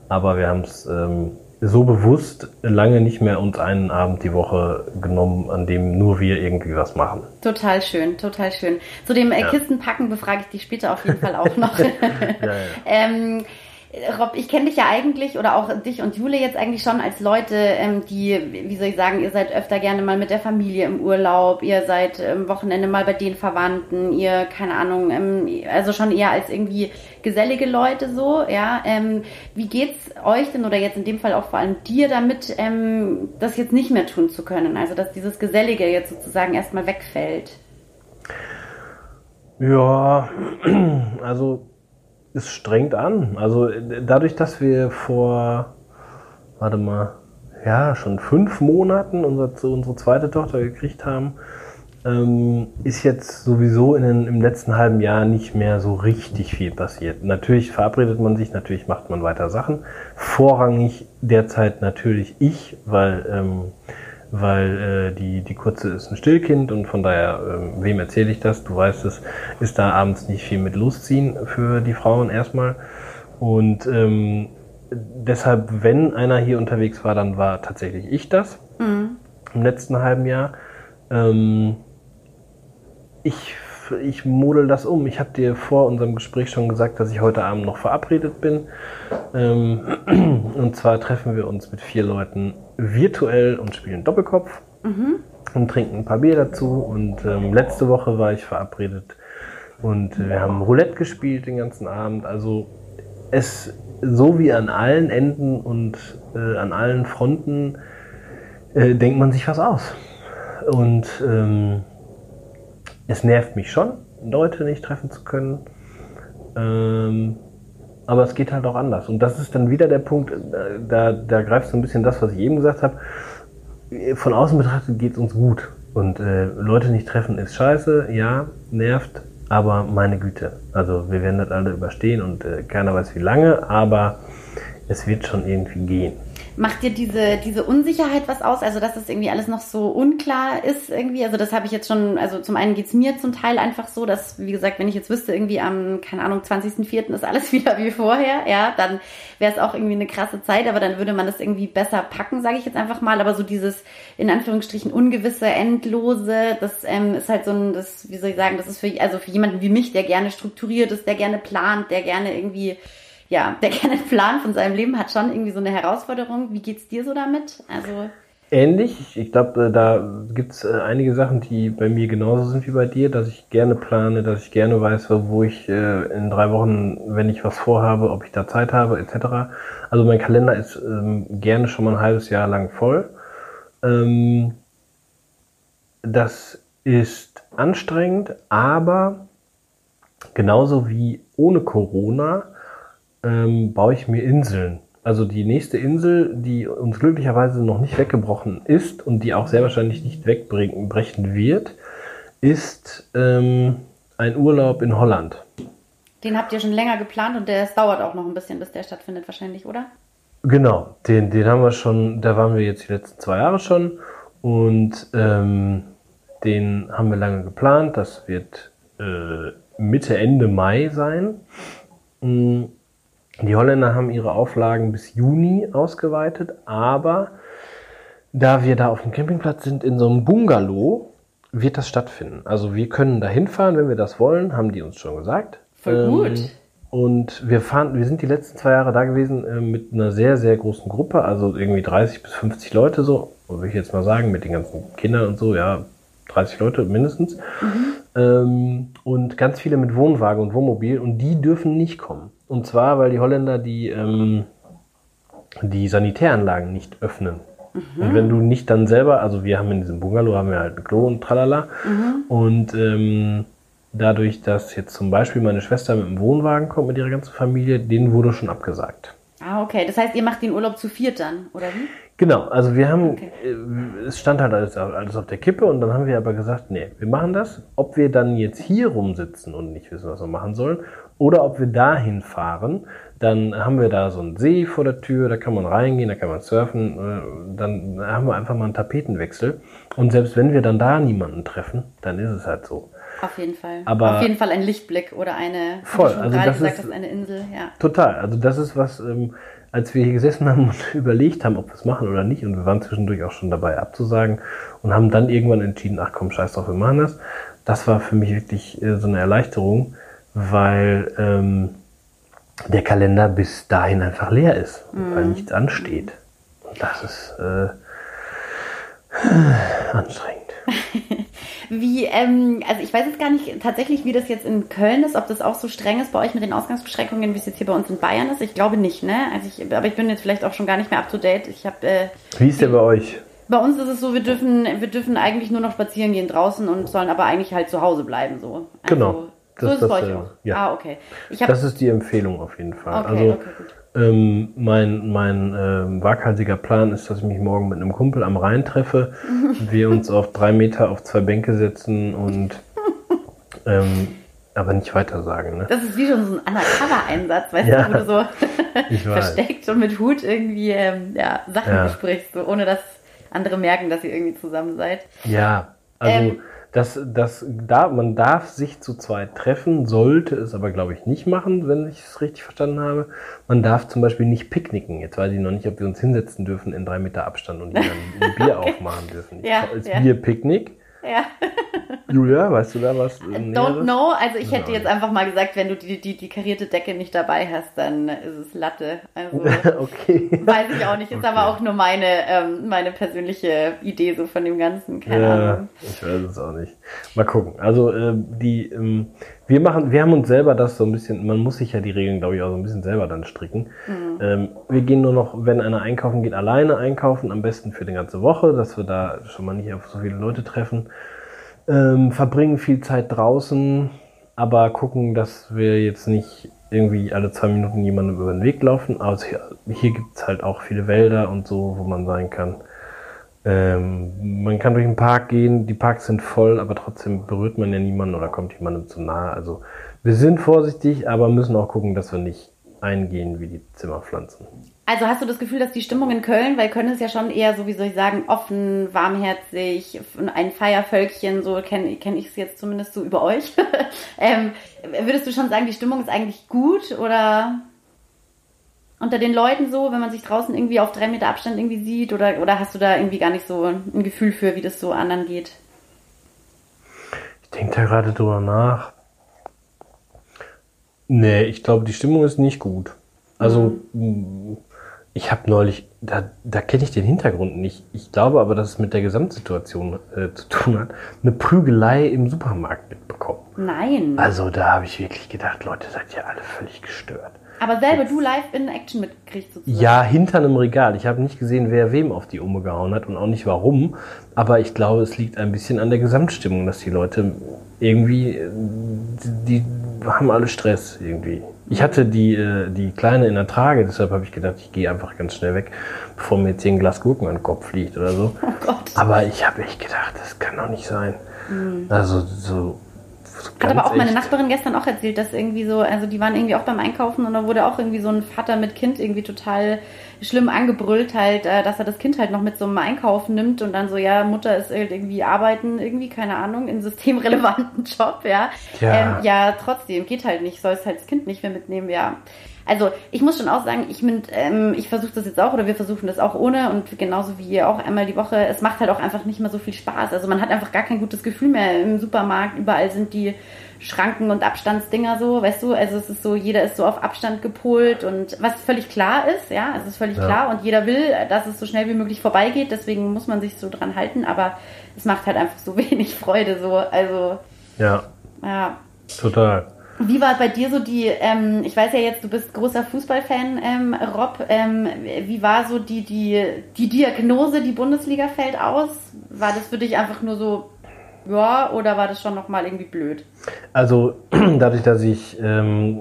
aber wir haben es ähm, so bewusst lange nicht mehr uns einen Abend die Woche genommen, an dem nur wir irgendwie was machen. Total schön, total schön. Zu dem äh, Ja. Kistenpacken befrage ich dich später auf jeden Fall auch noch. ja. ähm, Rob, ich kenne dich ja eigentlich oder auch dich und Jule jetzt eigentlich schon als Leute, ähm, die, wie soll ich sagen, ihr seid öfter gerne mal mit der Familie im Urlaub, ihr seid am Wochenende mal bei den Verwandten, ihr, keine Ahnung, ähm, also schon eher als irgendwie gesellige Leute so, ja. Ähm, wie geht's euch denn oder jetzt in dem Fall auch vor allem dir damit, ähm, das jetzt nicht mehr tun zu können? Also dass dieses Gesellige jetzt sozusagen erstmal wegfällt. Ja, also es strengt an. Also dadurch, dass wir vor, warte mal, ja, schon fünf Monaten unsere, unsere zweite Tochter gekriegt haben, ähm, ist jetzt sowieso in den, im letzten halben Jahr nicht mehr so richtig viel passiert. Natürlich verabredet man sich, natürlich macht man weiter Sachen. Vorrangig derzeit natürlich ich, weil, ähm, weil äh, die, die Kurze ist ein Stillkind und von daher, ähm, wem erzähle ich das? Du weißt es, ist da abends nicht viel mit losziehen für die Frauen erstmal. Und ähm, deshalb, wenn einer hier unterwegs war, dann war tatsächlich ich das im letzten halben Jahr. Ähm, ich, ich model das um. Ich habe dir vor unserem Gespräch schon gesagt, dass ich heute Abend noch verabredet bin. Ähm, und zwar treffen wir uns mit vier Leuten virtuell und spielen Doppelkopf. mhm. und trinken ein paar Bier dazu. Und ähm, letzte Woche war ich verabredet und äh, wir haben Roulette gespielt den ganzen Abend. Also es so wie an allen Enden und äh, an allen Fronten äh, denkt man sich was aus. Und ähm, es nervt mich schon, Leute nicht treffen zu können. Ähm, aber es geht halt auch anders. Und das ist dann wieder der Punkt, äh, da, da greift so ein bisschen das, was ich eben gesagt habe. Von außen betrachtet geht es uns gut. Und äh, Leute nicht treffen ist scheiße, ja, nervt, aber meine Güte. Also wir werden das alle überstehen und äh, keiner weiß wie lange, aber es wird schon irgendwie gehen. Macht dir diese, diese Unsicherheit was aus? Also, dass das irgendwie alles noch so unklar ist irgendwie? Also, das habe ich jetzt schon, also zum einen geht es mir zum Teil einfach so, dass, wie gesagt, wenn ich jetzt wüsste, irgendwie am, keine Ahnung, 20.04. ist alles wieder wie vorher, ja, dann wäre es auch irgendwie eine krasse Zeit, aber dann würde man das irgendwie besser packen, sage ich jetzt einfach mal. Aber so dieses, in Anführungsstrichen, ungewisse, endlose, das ähm, ist halt so ein, das, wie soll ich sagen, das ist für, also für jemanden wie mich, der gerne strukturiert ist, der gerne plant, der gerne irgendwie ja, der gerne einen Plan von seinem Leben hat, schon irgendwie so eine Herausforderung. Wie geht's dir so damit? Also Ähnlich. Ich glaube, äh, da gibt's äh, einige Sachen, die bei mir genauso sind wie bei dir, dass ich gerne plane, dass ich gerne weiß, wo ich äh, in drei Wochen, wenn ich was vorhabe, ob ich da Zeit habe, etc. Also mein Kalender ist ähm, gerne schon mal ein halbes Jahr lang voll. Ähm, das ist anstrengend, aber genauso wie ohne Corona ähm, baue ich mir Inseln. Also die nächste Insel, die uns glücklicherweise noch nicht weggebrochen ist und die auch sehr wahrscheinlich nicht wegbrechen wird, ist ähm, ein Urlaub in Holland. Den habt ihr schon länger geplant und der dauert auch noch ein bisschen, bis der stattfindet wahrscheinlich, oder? Genau, den, den haben wir schon, da waren wir jetzt die letzten zwei Jahre schon und ähm, den haben wir lange geplant. Das wird äh, Mitte, Ende Mai sein. Mm, die Holländer haben ihre Auflagen bis Juni ausgeweitet, aber da wir da auf dem Campingplatz sind, in so einem Bungalow, wird das stattfinden. Also wir können da hinfahren, wenn wir das wollen, haben die uns schon gesagt. Voll ähm, gut. Und wir fahren, wir sind die letzten zwei Jahre da gewesen äh, mit einer sehr, sehr großen Gruppe, also irgendwie 30 bis 50 Leute so, würde ich jetzt mal sagen, mit den ganzen Kindern und so, ja, 30 Leute mindestens. Mhm. Ähm, und ganz viele mit Wohnwagen und Wohnmobil und die dürfen nicht kommen. Und zwar, weil die Holländer die, ähm, die Sanitäranlagen nicht öffnen. Mhm. Und wenn du nicht dann selber, also wir haben in diesem Bungalow haben wir halt ein Klo und tralala. Mhm. Und ähm, dadurch, dass jetzt zum Beispiel meine Schwester mit dem Wohnwagen kommt mit ihrer ganzen Familie, denen wurde schon abgesagt. Ah, okay. Das heißt, ihr macht den Urlaub zu viert dann, oder wie? Genau, also wir haben, okay. äh, es stand halt alles, alles auf der Kippe und dann haben wir aber gesagt, nee, wir machen das. Ob wir dann jetzt hier rumsitzen und nicht wissen, was wir machen sollen, oder ob wir dahin fahren, dann haben wir da so einen See vor der Tür, da kann man reingehen, da kann man surfen, äh, dann haben wir einfach mal einen Tapetenwechsel. Und selbst wenn wir dann da niemanden treffen, dann ist es halt so. Auf jeden Fall. Aber Auf jeden Fall ein Lichtblick oder eine, voll, also das gesagt ist, eine Insel. Ja. Total. Also das ist was, ähm, als wir hier gesessen haben und überlegt haben, ob wir es machen oder nicht, und wir waren zwischendurch auch schon dabei abzusagen und haben dann irgendwann entschieden, ach komm, scheiß drauf, wir machen das. Das war für mich wirklich äh, so eine Erleichterung, weil ähm, der Kalender bis dahin einfach leer ist, mhm. weil nichts ansteht. Und das ist äh, anstrengend. wie, ähm, also ich weiß jetzt gar nicht tatsächlich, wie das jetzt in Köln ist, ob das auch so streng ist bei euch mit den Ausgangsbeschränkungen, wie es jetzt hier bei uns in Bayern ist. Ich glaube nicht, ne? Also ich, aber ich bin jetzt vielleicht auch schon gar nicht mehr up to date. Ich habe. Äh, wie ist der bei euch? Bei uns ist es so, wir dürfen, wir dürfen eigentlich nur noch spazieren gehen draußen und sollen aber eigentlich halt zu Hause bleiben so. Also, genau. Das, so ist es bei euch auch. Ja. Ah, okay. das ist die Empfehlung auf jeden Fall. Okay, also, okay, ähm, mein mein äh, waghalsiger Plan ist, dass ich mich morgen mit einem Kumpel am Rhein treffe, wir uns auf drei Meter auf zwei Bänke setzen und ähm, aber nicht weiter sagen. Ne? Das ist wie schon so ein Undercover-Einsatz, weißt ja, du, wo du so versteckt und mit Hut irgendwie ähm, ja, Sachen ja. besprichst, so, ohne dass andere merken, dass ihr irgendwie zusammen seid. Ja, also ähm, das, das, da, man darf sich zu zweit treffen, sollte es aber, glaube ich, nicht machen, wenn ich es richtig verstanden habe. Man darf zum Beispiel nicht picknicken. Jetzt weiß ich noch nicht, ob wir uns hinsetzen dürfen in drei Meter Abstand und dann ein Bier okay. aufmachen dürfen. Ja, als ja. Bierpicknick Ja. Julia, weißt du da was? Don't know. Also ich hätte jetzt einfach mal gesagt, wenn du die, die, die karierte Decke nicht dabei hast, dann ist es Latte. Also okay. weiß ich auch nicht. Ist okay. aber auch nur meine, ähm, meine persönliche Idee so von dem Ganzen. Keine ja, Ahnung. Ich weiß es auch nicht. Mal gucken. Also äh, die, ähm, wir machen, wir haben uns selber das so ein bisschen, man muss sich ja die Regeln, glaube ich, auch so ein bisschen selber dann stricken. Mhm. Ähm, wir gehen nur noch, wenn einer einkaufen geht, alleine einkaufen, am besten für die ganze Woche, dass wir da schon mal nicht auf so viele Leute treffen ähm, verbringen viel Zeit draußen, aber gucken, dass wir jetzt nicht irgendwie alle zwei Minuten jemandem über den Weg laufen. Also hier, hier gibt es halt auch viele Wälder und so, wo man sein kann. Ähm, man kann durch den Park gehen, die Parks sind voll, aber trotzdem berührt man ja niemanden oder kommt jemandem zu nahe. Also wir sind vorsichtig, aber müssen auch gucken, dass wir nicht eingehen wie die Zimmerpflanzen. Also hast du das Gefühl, dass die Stimmung in Köln, weil Köln ist ja schon eher so, wie soll ich sagen, offen, warmherzig, ein Feiervölkchen, so kenne kenn ich es jetzt zumindest so über euch. ähm, würdest du schon sagen, die Stimmung ist eigentlich gut oder unter den Leuten so, wenn man sich draußen irgendwie auf drei Meter Abstand irgendwie sieht oder, oder hast du da irgendwie gar nicht so ein Gefühl für, wie das so anderen geht? Ich denke da gerade drüber nach. Nee, ich glaube, die Stimmung ist nicht gut. Also, mhm ich habe neulich, da, da kenne ich den Hintergrund nicht. Ich glaube aber, dass es mit der Gesamtsituation äh, zu tun hat, eine Prügelei im Supermarkt mitbekommen. Nein. Also da habe ich wirklich gedacht, Leute, seid ihr alle völlig gestört. Aber selber du live in Action mitkriegst sozusagen. Ja, hinter einem Regal. Ich habe nicht gesehen, wer wem auf die Umme gehauen hat und auch nicht warum. Aber ich glaube, es liegt ein bisschen an der Gesamtstimmung, dass die Leute irgendwie, äh, die, die haben alle Stress irgendwie. Ich hatte die, äh, die Kleine in der Trage, deshalb habe ich gedacht, ich gehe einfach ganz schnell weg, bevor mir jetzt hier ein Glas Gurken an den Kopf fliegt oder so. Oh Gott. Aber ich habe echt gedacht, das kann doch nicht sein. Mhm. Also so hat aber auch meine Nachbarin gestern auch erzählt, dass irgendwie so, also die waren irgendwie auch beim Einkaufen und da wurde auch irgendwie so ein Vater mit Kind irgendwie total schlimm angebrüllt halt, äh, dass er das Kind halt noch mit so einem Einkaufen nimmt und dann so, ja, Mutter ist halt irgendwie arbeiten, irgendwie, keine Ahnung, in systemrelevanten Job, ja. Ja, ähm, ja trotzdem, geht halt nicht, soll es halt das Kind nicht mehr mitnehmen, ja. Also ich muss schon auch sagen, ich, ähm, ich versuche das jetzt auch oder wir versuchen das auch ohne und genauso wie ihr auch einmal die Woche. Es macht halt auch einfach nicht mehr so viel Spaß. Also man hat einfach gar kein gutes Gefühl mehr im Supermarkt. Überall sind die Schranken und Abstandsdinger so, weißt du? Also es ist so, jeder ist so auf Abstand gepolt und was völlig klar ist, ja, es ist völlig ja. klar und jeder will, dass es so schnell wie möglich vorbeigeht. Deswegen muss man sich so dran halten. Aber es macht halt einfach so wenig Freude so. Also ja, ja. total. Wie war bei dir so die, ähm, ich weiß ja jetzt, du bist großer Fußballfan, ähm, Rob, ähm, wie war so die, die, die Diagnose, die Bundesliga fällt aus? War das für dich einfach nur so, ja, oder war das schon nochmal irgendwie blöd? Also dadurch, dass ich ähm,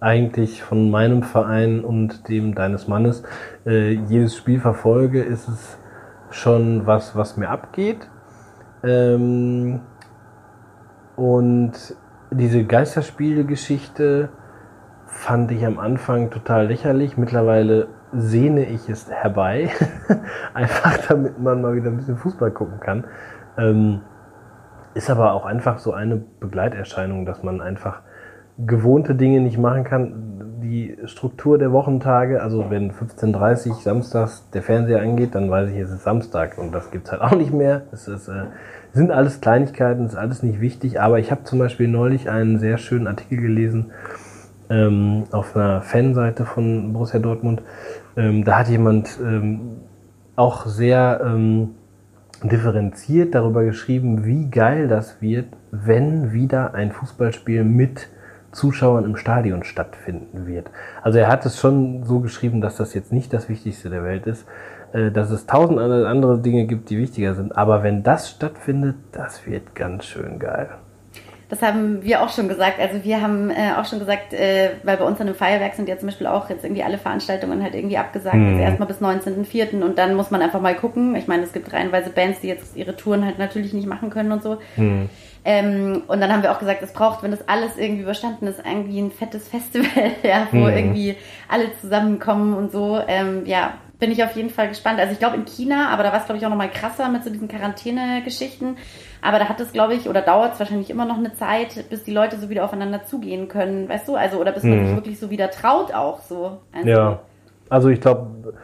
eigentlich von meinem Verein und dem deines Mannes äh, jedes Spiel verfolge, ist es schon was, was mir abgeht. Ähm, und diese Geisterspiele-Geschichte fand ich am Anfang total lächerlich. Mittlerweile sehne ich es herbei. einfach damit man mal wieder ein bisschen Fußball gucken kann. Ähm, ist aber auch einfach so eine Begleiterscheinung, dass man einfach gewohnte Dinge nicht machen kann. Die Struktur der Wochentage, also wenn 15.30 Uhr samstags der Fernseher angeht, dann weiß ich, es ist Samstag und das gibt's halt auch nicht mehr. Es ist äh, sind alles Kleinigkeiten, ist alles nicht wichtig, aber ich habe zum Beispiel neulich einen sehr schönen Artikel gelesen ähm, auf einer Fanseite von Borussia Dortmund. Ähm, da hat jemand ähm, auch sehr ähm, differenziert darüber geschrieben, wie geil das wird, wenn wieder ein Fußballspiel mit Zuschauern im Stadion stattfinden wird. Also er hat es schon so geschrieben, dass das jetzt nicht das Wichtigste der Welt ist, dass es tausend andere Dinge gibt, die wichtiger sind. Aber wenn das stattfindet, das wird ganz schön geil. Das haben wir auch schon gesagt. Also wir haben äh, auch schon gesagt, äh, weil bei uns an dem Feuerwerk sind ja zum Beispiel auch jetzt irgendwie alle Veranstaltungen halt irgendwie abgesagt. Mhm. Also erstmal bis 19.04. und dann muss man einfach mal gucken. Ich meine, es gibt reihenweise Bands, die jetzt ihre Touren halt natürlich nicht machen können und so. Mhm. Ähm, und dann haben wir auch gesagt, es braucht, wenn das alles irgendwie überstanden ist, irgendwie ein fettes Festival, ja, wo mhm. irgendwie alle zusammenkommen und so. Ähm, ja, bin ich auf jeden Fall gespannt. Also ich glaube in China, aber da war es glaube ich auch nochmal krasser mit so diesen Quarantäne-Geschichten. Aber da hat es glaube ich, oder dauert es wahrscheinlich immer noch eine Zeit, bis die Leute so wieder aufeinander zugehen können, weißt du? Also, oder bis man mhm. sich wirklich so wieder traut auch so. Also, ja, also ich glaube,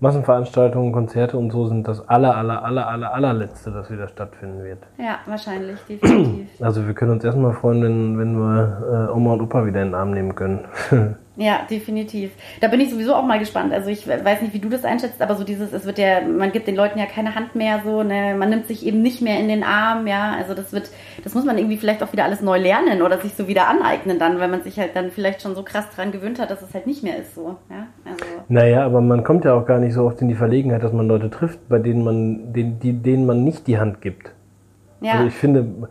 Massenveranstaltungen, Konzerte und so sind das aller, aller, aller, aller, allerletzte, das wieder stattfinden wird. Ja, wahrscheinlich, definitiv. Also wir können uns erstmal freuen, wenn, wenn wir äh, Oma und Opa wieder in den Arm nehmen können. Ja, definitiv. Da bin ich sowieso auch mal gespannt. Also ich weiß nicht, wie du das einschätzt, aber so dieses, es wird ja, man gibt den Leuten ja keine Hand mehr so, ne, man nimmt sich eben nicht mehr in den Arm, ja. Also das wird, das muss man irgendwie vielleicht auch wieder alles neu lernen oder sich so wieder aneignen dann, weil man sich halt dann vielleicht schon so krass dran gewöhnt hat, dass es halt nicht mehr ist so, ja. Also. Naja, aber man kommt ja auch gar nicht so oft in die Verlegenheit, dass man Leute trifft, bei denen man, denen, die, denen man nicht die Hand gibt. Ja. Also ich finde,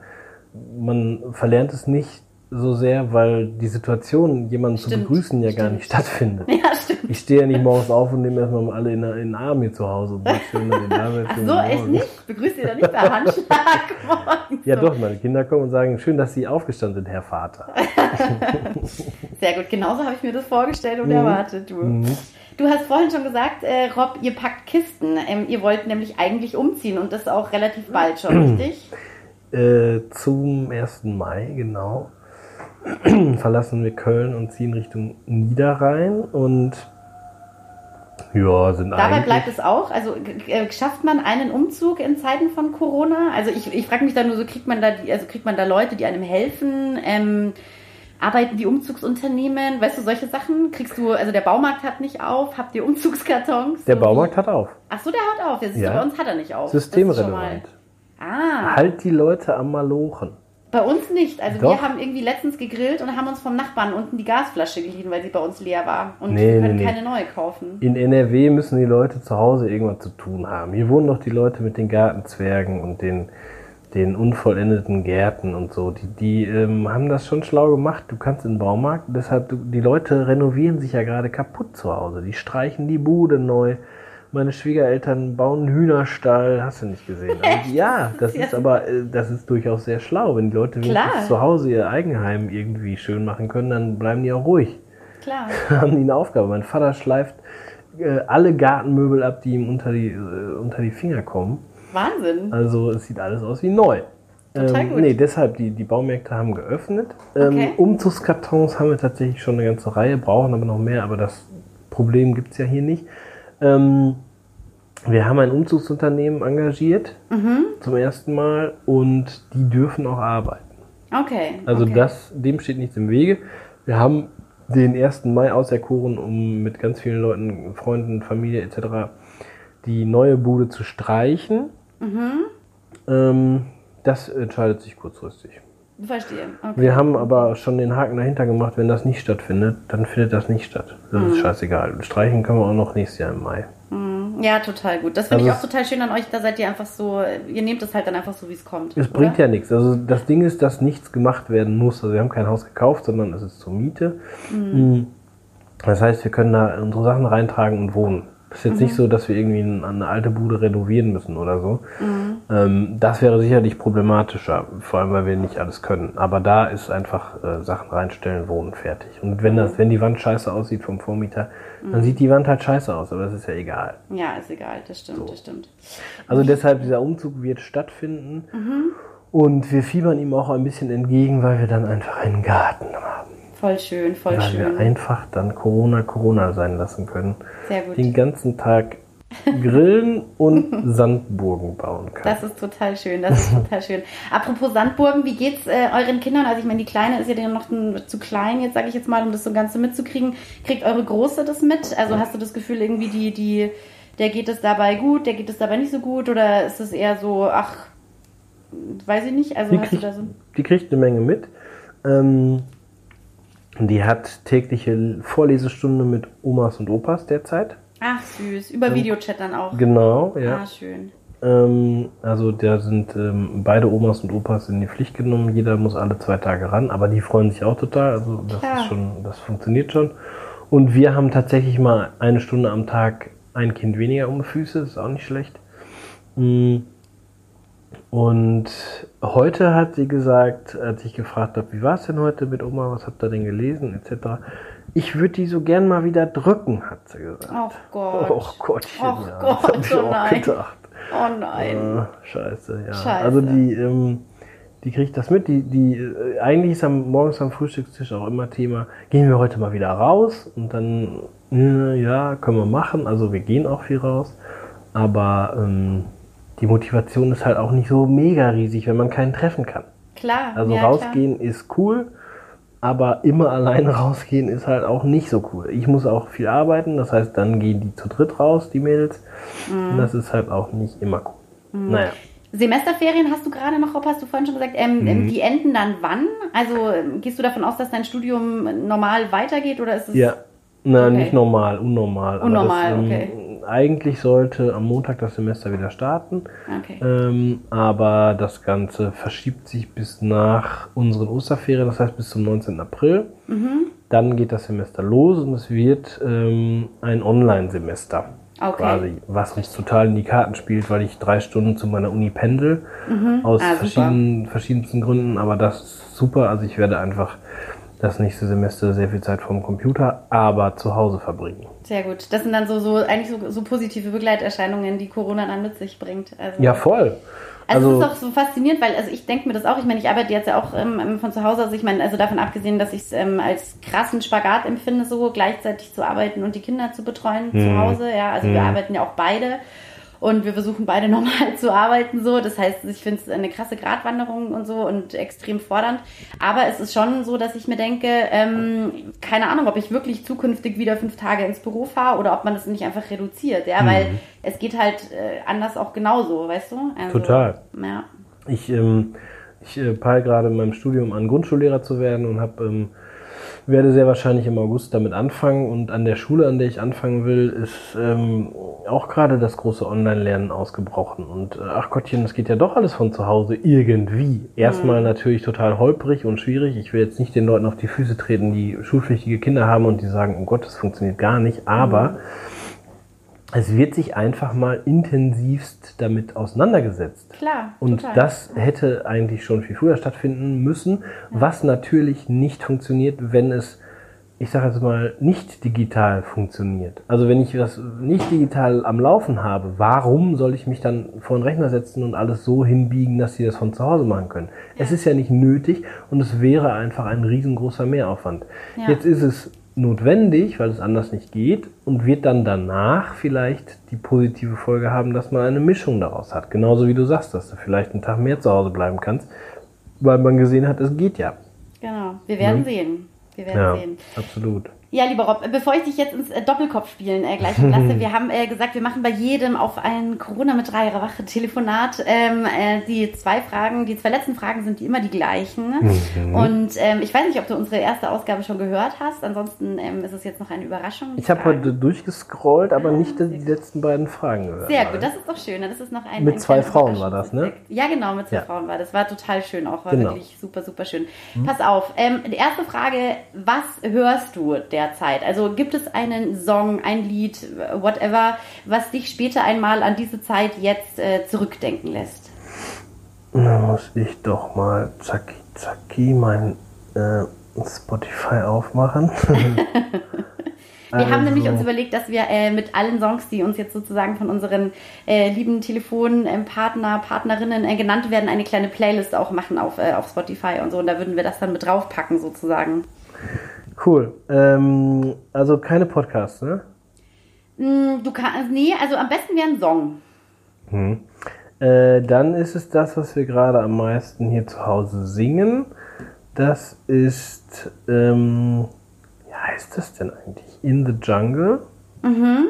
man verlernt es nicht so sehr, weil die Situation, jemanden zu Stimmt, begrüßen, ja gar stimmt. nicht stattfindet. Ja, stimmt. Ich stehe ja nicht morgens auf und nehme erstmal alle in, in den Arm hier zu Hause und schön, da seid. Ach so, echt nicht? Begrüßt ihr da nicht per Handschlag morgens? Ja so. doch, meine Kinder kommen und sagen, schön, dass Sie aufgestanden sind, Herr Vater. Sehr gut, genauso habe ich mir das vorgestellt und Mhm. erwartet, du. Mhm. Du hast vorhin schon gesagt, äh, Rob, ihr packt Kisten. Ähm, ihr wollt nämlich eigentlich umziehen und das auch relativ bald schon, richtig? Äh, zum 1. Mai, genau, verlassen wir Köln und ziehen Richtung Niederrhein und ja, sind Dabei bleibt es auch. Also äh, schafft man einen Umzug in Zeiten von Corona? Also ich, ich frage mich da nur so, kriegt man da die, also kriegt man da Leute, die einem helfen? Ähm, arbeiten die Umzugsunternehmen? Weißt du, solche Sachen? Kriegst du, also der Baumarkt hat nicht auf, habt ihr Umzugskartons? Der Baumarkt hat auf. Ach so, der hat auf. Du, Ja. bei uns hat er nicht auf. Systemrelevant. Ah, Halt die Leute am Malochen. Bei uns nicht. Also Doch. wir haben irgendwie letztens gegrillt und haben uns vom Nachbarn unten die Gasflasche geliehen, weil sie bei uns leer war. Und Nee, wir können nee, nee. keine neue kaufen. In NRW müssen die Leute zu Hause irgendwas zu tun haben. Hier wohnen doch die Leute mit den Gartenzwergen und den, den unvollendeten Gärten und so. Die, die ähm, haben das schon schlau gemacht. Du kannst in den Baumarkt, deshalb, du, die Leute renovieren sich ja gerade kaputt zu Hause. Die streichen die Bude neu. Meine Schwiegereltern bauen einen Hühnerstall, hast du nicht gesehen. Also, ja, das Ja. ist aber, äh, das ist durchaus sehr schlau. Wenn die Leute wenigstens zu Hause ihr Eigenheim irgendwie schön machen können, dann bleiben die auch ruhig Klar. haben die eine Aufgabe. Mein Vater schleift äh, alle Gartenmöbel ab, die ihm unter die, äh, unter die Finger kommen. Wahnsinn. Also es sieht alles aus wie neu. Total ähm, gut. Nee, deshalb, die, die Baumärkte haben geöffnet. Ähm, Okay. Umzugskartons haben wir tatsächlich schon eine ganze Reihe, brauchen aber noch mehr, aber das Problem gibt es ja hier nicht. Ähm, wir haben ein Umzugsunternehmen engagiert Mhm. zum ersten Mal und die dürfen auch arbeiten. Okay. Also okay. das, dem steht nichts im Wege. Wir haben den 1. Mai auserkoren, um mit ganz vielen Leuten, Freunden, Familie etc. die neue Bude zu streichen. Mhm. Ähm, das entscheidet sich kurzfristig. Verstehe. Okay. Wir haben aber schon den Haken dahinter gemacht, wenn das nicht stattfindet, dann findet das nicht statt. Das Mhm. ist scheißegal. Streichen können wir auch noch nächstes Jahr im Mai. Ja, total gut. Das finde ich Also auch total schön an euch. Da seid ihr einfach so, ihr nehmt es halt dann einfach so, wie es kommt. Es oder? bringt ja nichts. Also das Ding ist, dass nichts gemacht werden muss. Also wir haben kein Haus gekauft, sondern es ist zur Miete. Mhm. Das heißt, wir können da unsere Sachen reintragen und wohnen. Es ist jetzt nicht so, dass wir irgendwie eine, alte Bude renovieren müssen oder so. Ähm, das wäre sicherlich problematischer, vor allem weil wir nicht alles können. Aber da ist einfach äh, Sachen reinstellen, wohnen, fertig. Und wenn das, wenn die Wand scheiße aussieht vom Vormieter, dann sieht die Wand halt scheiße aus, aber das ist ja egal. Ja, ist egal. Das stimmt, das stimmt. Also deshalb, dieser Umzug wird stattfinden. Und wir fiebern ihm auch ein bisschen entgegen, weil wir dann einfach einen Garten haben. Voll schön, voll Weil schön. wir einfach dann Corona Corona sein lassen können. Sehr gut. Den ganzen Tag grillen und Sandburgen bauen können. Das ist total schön, das ist total schön. Apropos Sandburgen, wie geht's äh, euren Kindern? Also ich meine, die Kleine ist ja noch ein, zu klein, jetzt sage ich jetzt mal, um das so Ganze mitzukriegen. Kriegt eure Große das mit? Also hast du das Gefühl, irgendwie die, die, der geht es dabei gut, der geht es dabei nicht so gut? Oder ist es eher so, ach, weiß ich nicht, also die, hast du kriegt, da so... die kriegt eine Menge mit. Ähm, die hat tägliche Vorlesestunde mit Omas und Opas derzeit. Ach süß, über Videochat dann auch. Genau, ja. Ah, schön. Ähm, also da sind ähm, beide Omas und Opas in die Pflicht genommen. Jeder muss alle zwei Tage ran, aber die freuen sich auch total. Also das Klar. ist schon, das funktioniert schon. Und wir haben tatsächlich mal eine Stunde am Tag ein Kind weniger um die Füße, das ist auch nicht schlecht. Mm. Und heute hat sie gesagt, als ich gefragt habe, wie war es denn heute mit Oma, was habt ihr denn gelesen, etc. Ich würde die so gern mal wieder drücken, hat sie gesagt. Oh Gott. Oh Gottchen, Och ja. Gott, das hab ich oh auch nein. gedacht. Oh nein. Ah, scheiße, ja. Scheiße. Also die, ähm, die kriegt das mit. Die, die, äh, eigentlich ist am morgens am Frühstückstisch auch immer Thema, gehen wir heute mal wieder raus? Und dann, äh, ja, können wir machen. Also wir gehen auch viel raus. Aber ähm, die Motivation ist halt auch nicht so mega riesig, wenn man keinen treffen kann. Klar. Also ja, rausgehen klar. ist cool, aber immer alleine rausgehen ist halt auch nicht so cool. Ich muss auch viel arbeiten, das heißt, dann gehen die zu dritt raus, die Mädels. Mhm. Und das ist halt auch nicht immer cool. Naja. Semesterferien hast du gerade noch, Rob, hast du vorhin schon gesagt, ähm, Mhm. ähm, die enden dann wann? Also ähm, gehst du davon aus, dass dein Studium normal weitergeht oder ist es Ja, na, Okay. nicht normal, unnormal. Unnormal, das, ähm, okay. Eigentlich sollte am Montag das Semester wieder starten, Okay. ähm, aber das Ganze verschiebt sich bis nach unseren Osterferien, das heißt bis zum 19. April. Mhm. Dann geht das Semester los und es wird ähm, ein Online-Semester. Okay. Quasi, was uns total in die Karten spielt, weil ich drei Stunden zu meiner Uni pendel. Aus Ah, verschiedenen, verschiedensten Gründen, aber das ist super. Also ich werde einfach das nächste Semester sehr viel Zeit vom Computer, aber zu Hause verbringen. Sehr gut. Das sind dann so, so eigentlich so, so positive Begleiterscheinungen, die Corona dann mit sich bringt. Also, Ja, voll. Also, Also, es ist auch so faszinierend, weil also ich denke mir das auch, ich meine, ich arbeite jetzt ja auch ähm, von zu Hause, also ich meine, also davon abgesehen, dass ich es ähm, als krassen Spagat empfinde, so gleichzeitig zu arbeiten und die Kinder zu betreuen zu Mhm. Hause, ja, also wir arbeiten ja auch beide und wir versuchen beide normal zu arbeiten, so, das heißt, ich finde es eine krasse Gratwanderung und so und extrem fordernd, aber es ist schon so, dass ich mir denke, ähm, keine Ahnung, ob ich wirklich zukünftig wieder fünf Tage ins Büro fahre oder ob man das nicht einfach reduziert, ja, weil es geht halt äh, anders auch genauso, weißt du? Also, Total. Ja. ich, ähm, ich äh, peile gerade in meinem Studium an, Grundschullehrer zu werden und habe ähm, werde sehr wahrscheinlich im August damit anfangen. Und an der Schule, an der ich anfangen will, ist ähm, auch gerade das große Online-Lernen ausgebrochen. Und äh, ach Gottchen, das geht ja doch alles von zu Hause irgendwie. Erstmal natürlich total holprig und schwierig. Ich will jetzt nicht den Leuten auf die Füße treten, die schulpflichtige Kinder haben und die sagen, oh Gott, das funktioniert gar nicht. Aber es wird sich einfach mal intensivst damit auseinandergesetzt. Klar. Und total. das hätte eigentlich schon viel früher stattfinden müssen, was natürlich nicht funktioniert, wenn es, ich sage jetzt mal, nicht digital funktioniert. Also wenn ich das nicht digital am Laufen habe, warum soll ich mich dann vor den Rechner setzen und alles so hinbiegen, dass sie das von zu Hause machen können? Es ist ja nicht nötig und es wäre einfach ein riesengroßer Mehraufwand. Ja. Jetzt ist es notwendig, weil es anders nicht geht und wird dann danach vielleicht die positive Folge haben, dass man eine Mischung daraus hat. Genauso wie du sagst, dass du vielleicht einen Tag mehr zu Hause bleiben kannst, weil man gesehen hat, es geht ja. Genau. Wir werden Ne? sehen. Wir werden Ja, sehen. absolut. Ja, lieber Rob, bevor ich dich jetzt ins äh, Doppelkopfspielen äh, gleich lasse, wir haben äh, gesagt, wir machen bei jedem auf ein Corona mit dreier Wache Telefonat ähm, äh, die zwei Fragen, die zwei letzten Fragen sind die immer die gleichen. Mhm. Und ähm, ich weiß nicht, ob du unsere erste Ausgabe schon gehört hast. Ansonsten ähm, ist es jetzt noch eine Überraschung. Ich habe heute durchgescrollt, aber nicht die letzten beiden Fragen gehört. Sehr gut, das ist doch schön. Das ist noch ein Mit ein zwei Frauen war das, ne? Ja, genau, mit zwei Ja. Frauen war das. War total schön auch, war Genau. wirklich super, super schön. Pass auf, ähm, die erste Frage, was hörst du derzeit? Also gibt es einen Song, ein Lied, whatever, was dich später einmal an diese Zeit jetzt äh, zurückdenken lässt? Da muss ich doch mal zacki zacki mein äh, Spotify aufmachen. Wir haben nämlich uns Also- überlegt, dass wir äh, mit allen Songs, die uns jetzt sozusagen von unseren äh, lieben Telefonpartner, Partnerinnen äh, genannt werden, eine kleine Playlist auch machen auf, äh, auf Spotify und so. Und da würden wir das dann mit draufpacken sozusagen. Cool. Ähm, also keine Podcasts, ne? Mm, Du kannst, nee, also am besten wäre ein Song. Äh, dann ist es das, was wir gerade am meisten hier zu Hause singen. Das ist, ähm, wie heißt das denn eigentlich? In the Jungle? Mhm.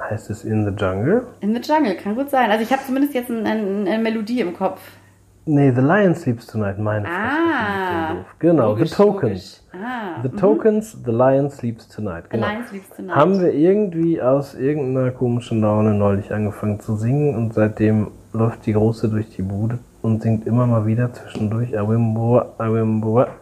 Heißt es In the Jungle? In the Jungle, kann gut sein. Also ich habe zumindest jetzt ein, ein, eine Melodie im Kopf. Nee, The Lion Sleeps Tonight, meine Fresse, Ah. doof. Genau, Logisch, The Tokens. Ah, The Tokens, The Lion Sleeps Tonight. Genau. Lion Sleeps Tonight. Haben wir irgendwie aus irgendeiner komischen Laune neulich angefangen zu singen und seitdem läuft die Große durch die Bude und singt immer mal wieder zwischendurch Awimbo, Awimbo.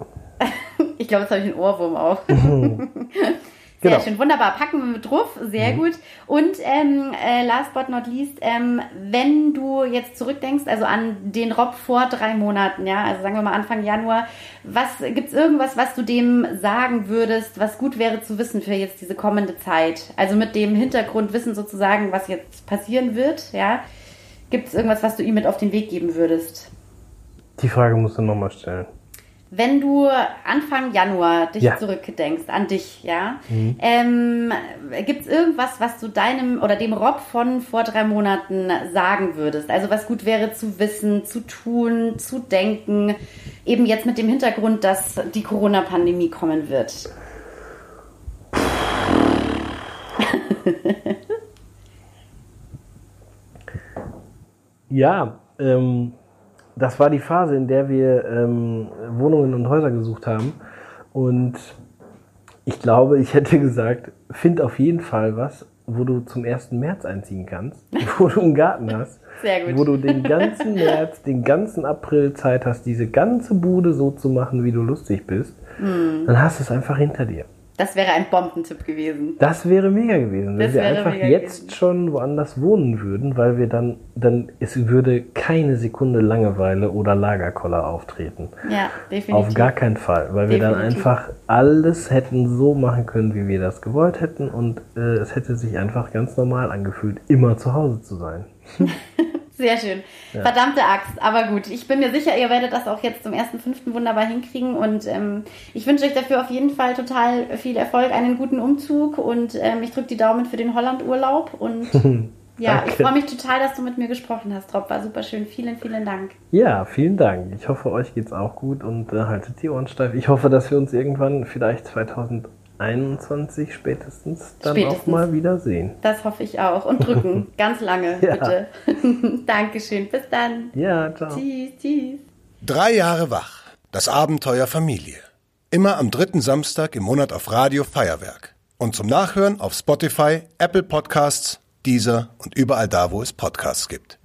Ich glaube, jetzt habe ich einen Ohrwurm auf. Genau. Sehr schön, wunderbar. Packen wir mit drauf, sehr gut. Und ähm, äh, last but not least, ähm, wenn du jetzt zurückdenkst, also an den Rob vor drei Monaten, ja, also sagen wir mal Anfang Januar, was gibt's irgendwas, was du dem sagen würdest, was gut wäre zu wissen für jetzt diese kommende Zeit? Also mit dem Hintergrundwissen sozusagen, was jetzt passieren wird, ja. Gibt es irgendwas, was du ihm mit auf den Weg geben würdest? Die Frage musst du nochmal stellen. Wenn du Anfang Januar dich ja. zurückdenkst, an dich, ja, mhm. ähm, gibt es irgendwas, was du deinem oder dem Rob von vor drei Monaten sagen würdest? Also was gut wäre zu wissen, zu tun, zu denken, eben jetzt mit dem Hintergrund, dass die Corona-Pandemie kommen wird? ja, ähm, das war die Phase, in der wir ähm, Wohnungen und Häuser gesucht haben. Und ich glaube, ich hätte gesagt, find auf jeden Fall was, wo du zum 1. März einziehen kannst, wo du einen Garten hast, wo du den ganzen März, den ganzen April Zeit hast, diese ganze Bude so zu machen, wie du lustig bist. Mm. Dann hast du es einfach hinter dir. Das wäre ein Bombentipp gewesen. Das wäre mega gewesen, wenn wir einfach jetzt gewesen. schon woanders wohnen würden, weil wir dann, dann, es würde keine Sekunde Langeweile oder Lagerkoller auftreten. Ja, definitiv. Auf gar keinen Fall, weil definitiv. wir dann einfach alles hätten so machen können, wie wir das gewollt hätten und äh, es hätte sich einfach ganz normal angefühlt, immer zu Hause zu sein. Sehr schön. Ja. Verdammte Axt. Aber gut, ich bin mir sicher, ihr werdet das auch jetzt zum ersten fünften wunderbar hinkriegen. Und ähm, ich wünsche euch dafür auf jeden Fall total viel Erfolg, einen guten Umzug. Und ähm, ich drücke die Daumen für den Holland-Urlaub. Und ja, ich freue mich total, dass du mit mir gesprochen hast, Rob. War super schön. Vielen, vielen Dank. Ja, vielen Dank. Ich hoffe, euch geht's auch gut und äh, haltet die Ohren steif. Ich hoffe, dass wir uns irgendwann vielleicht 2000 21 spätestens dann spätestens. auch mal wiedersehen. Das hoffe ich auch. Und drücken. Ganz lange, ja. bitte. Dankeschön. Bis dann. Ja, ciao. Tschüss, tschüss. Drei Jahre wach. Das Abenteuer Familie. Immer am dritten Samstag im Monat auf Radio Feuerwerk. Und zum Nachhören auf Spotify, Apple Podcasts, Deezer und überall da, wo es Podcasts gibt.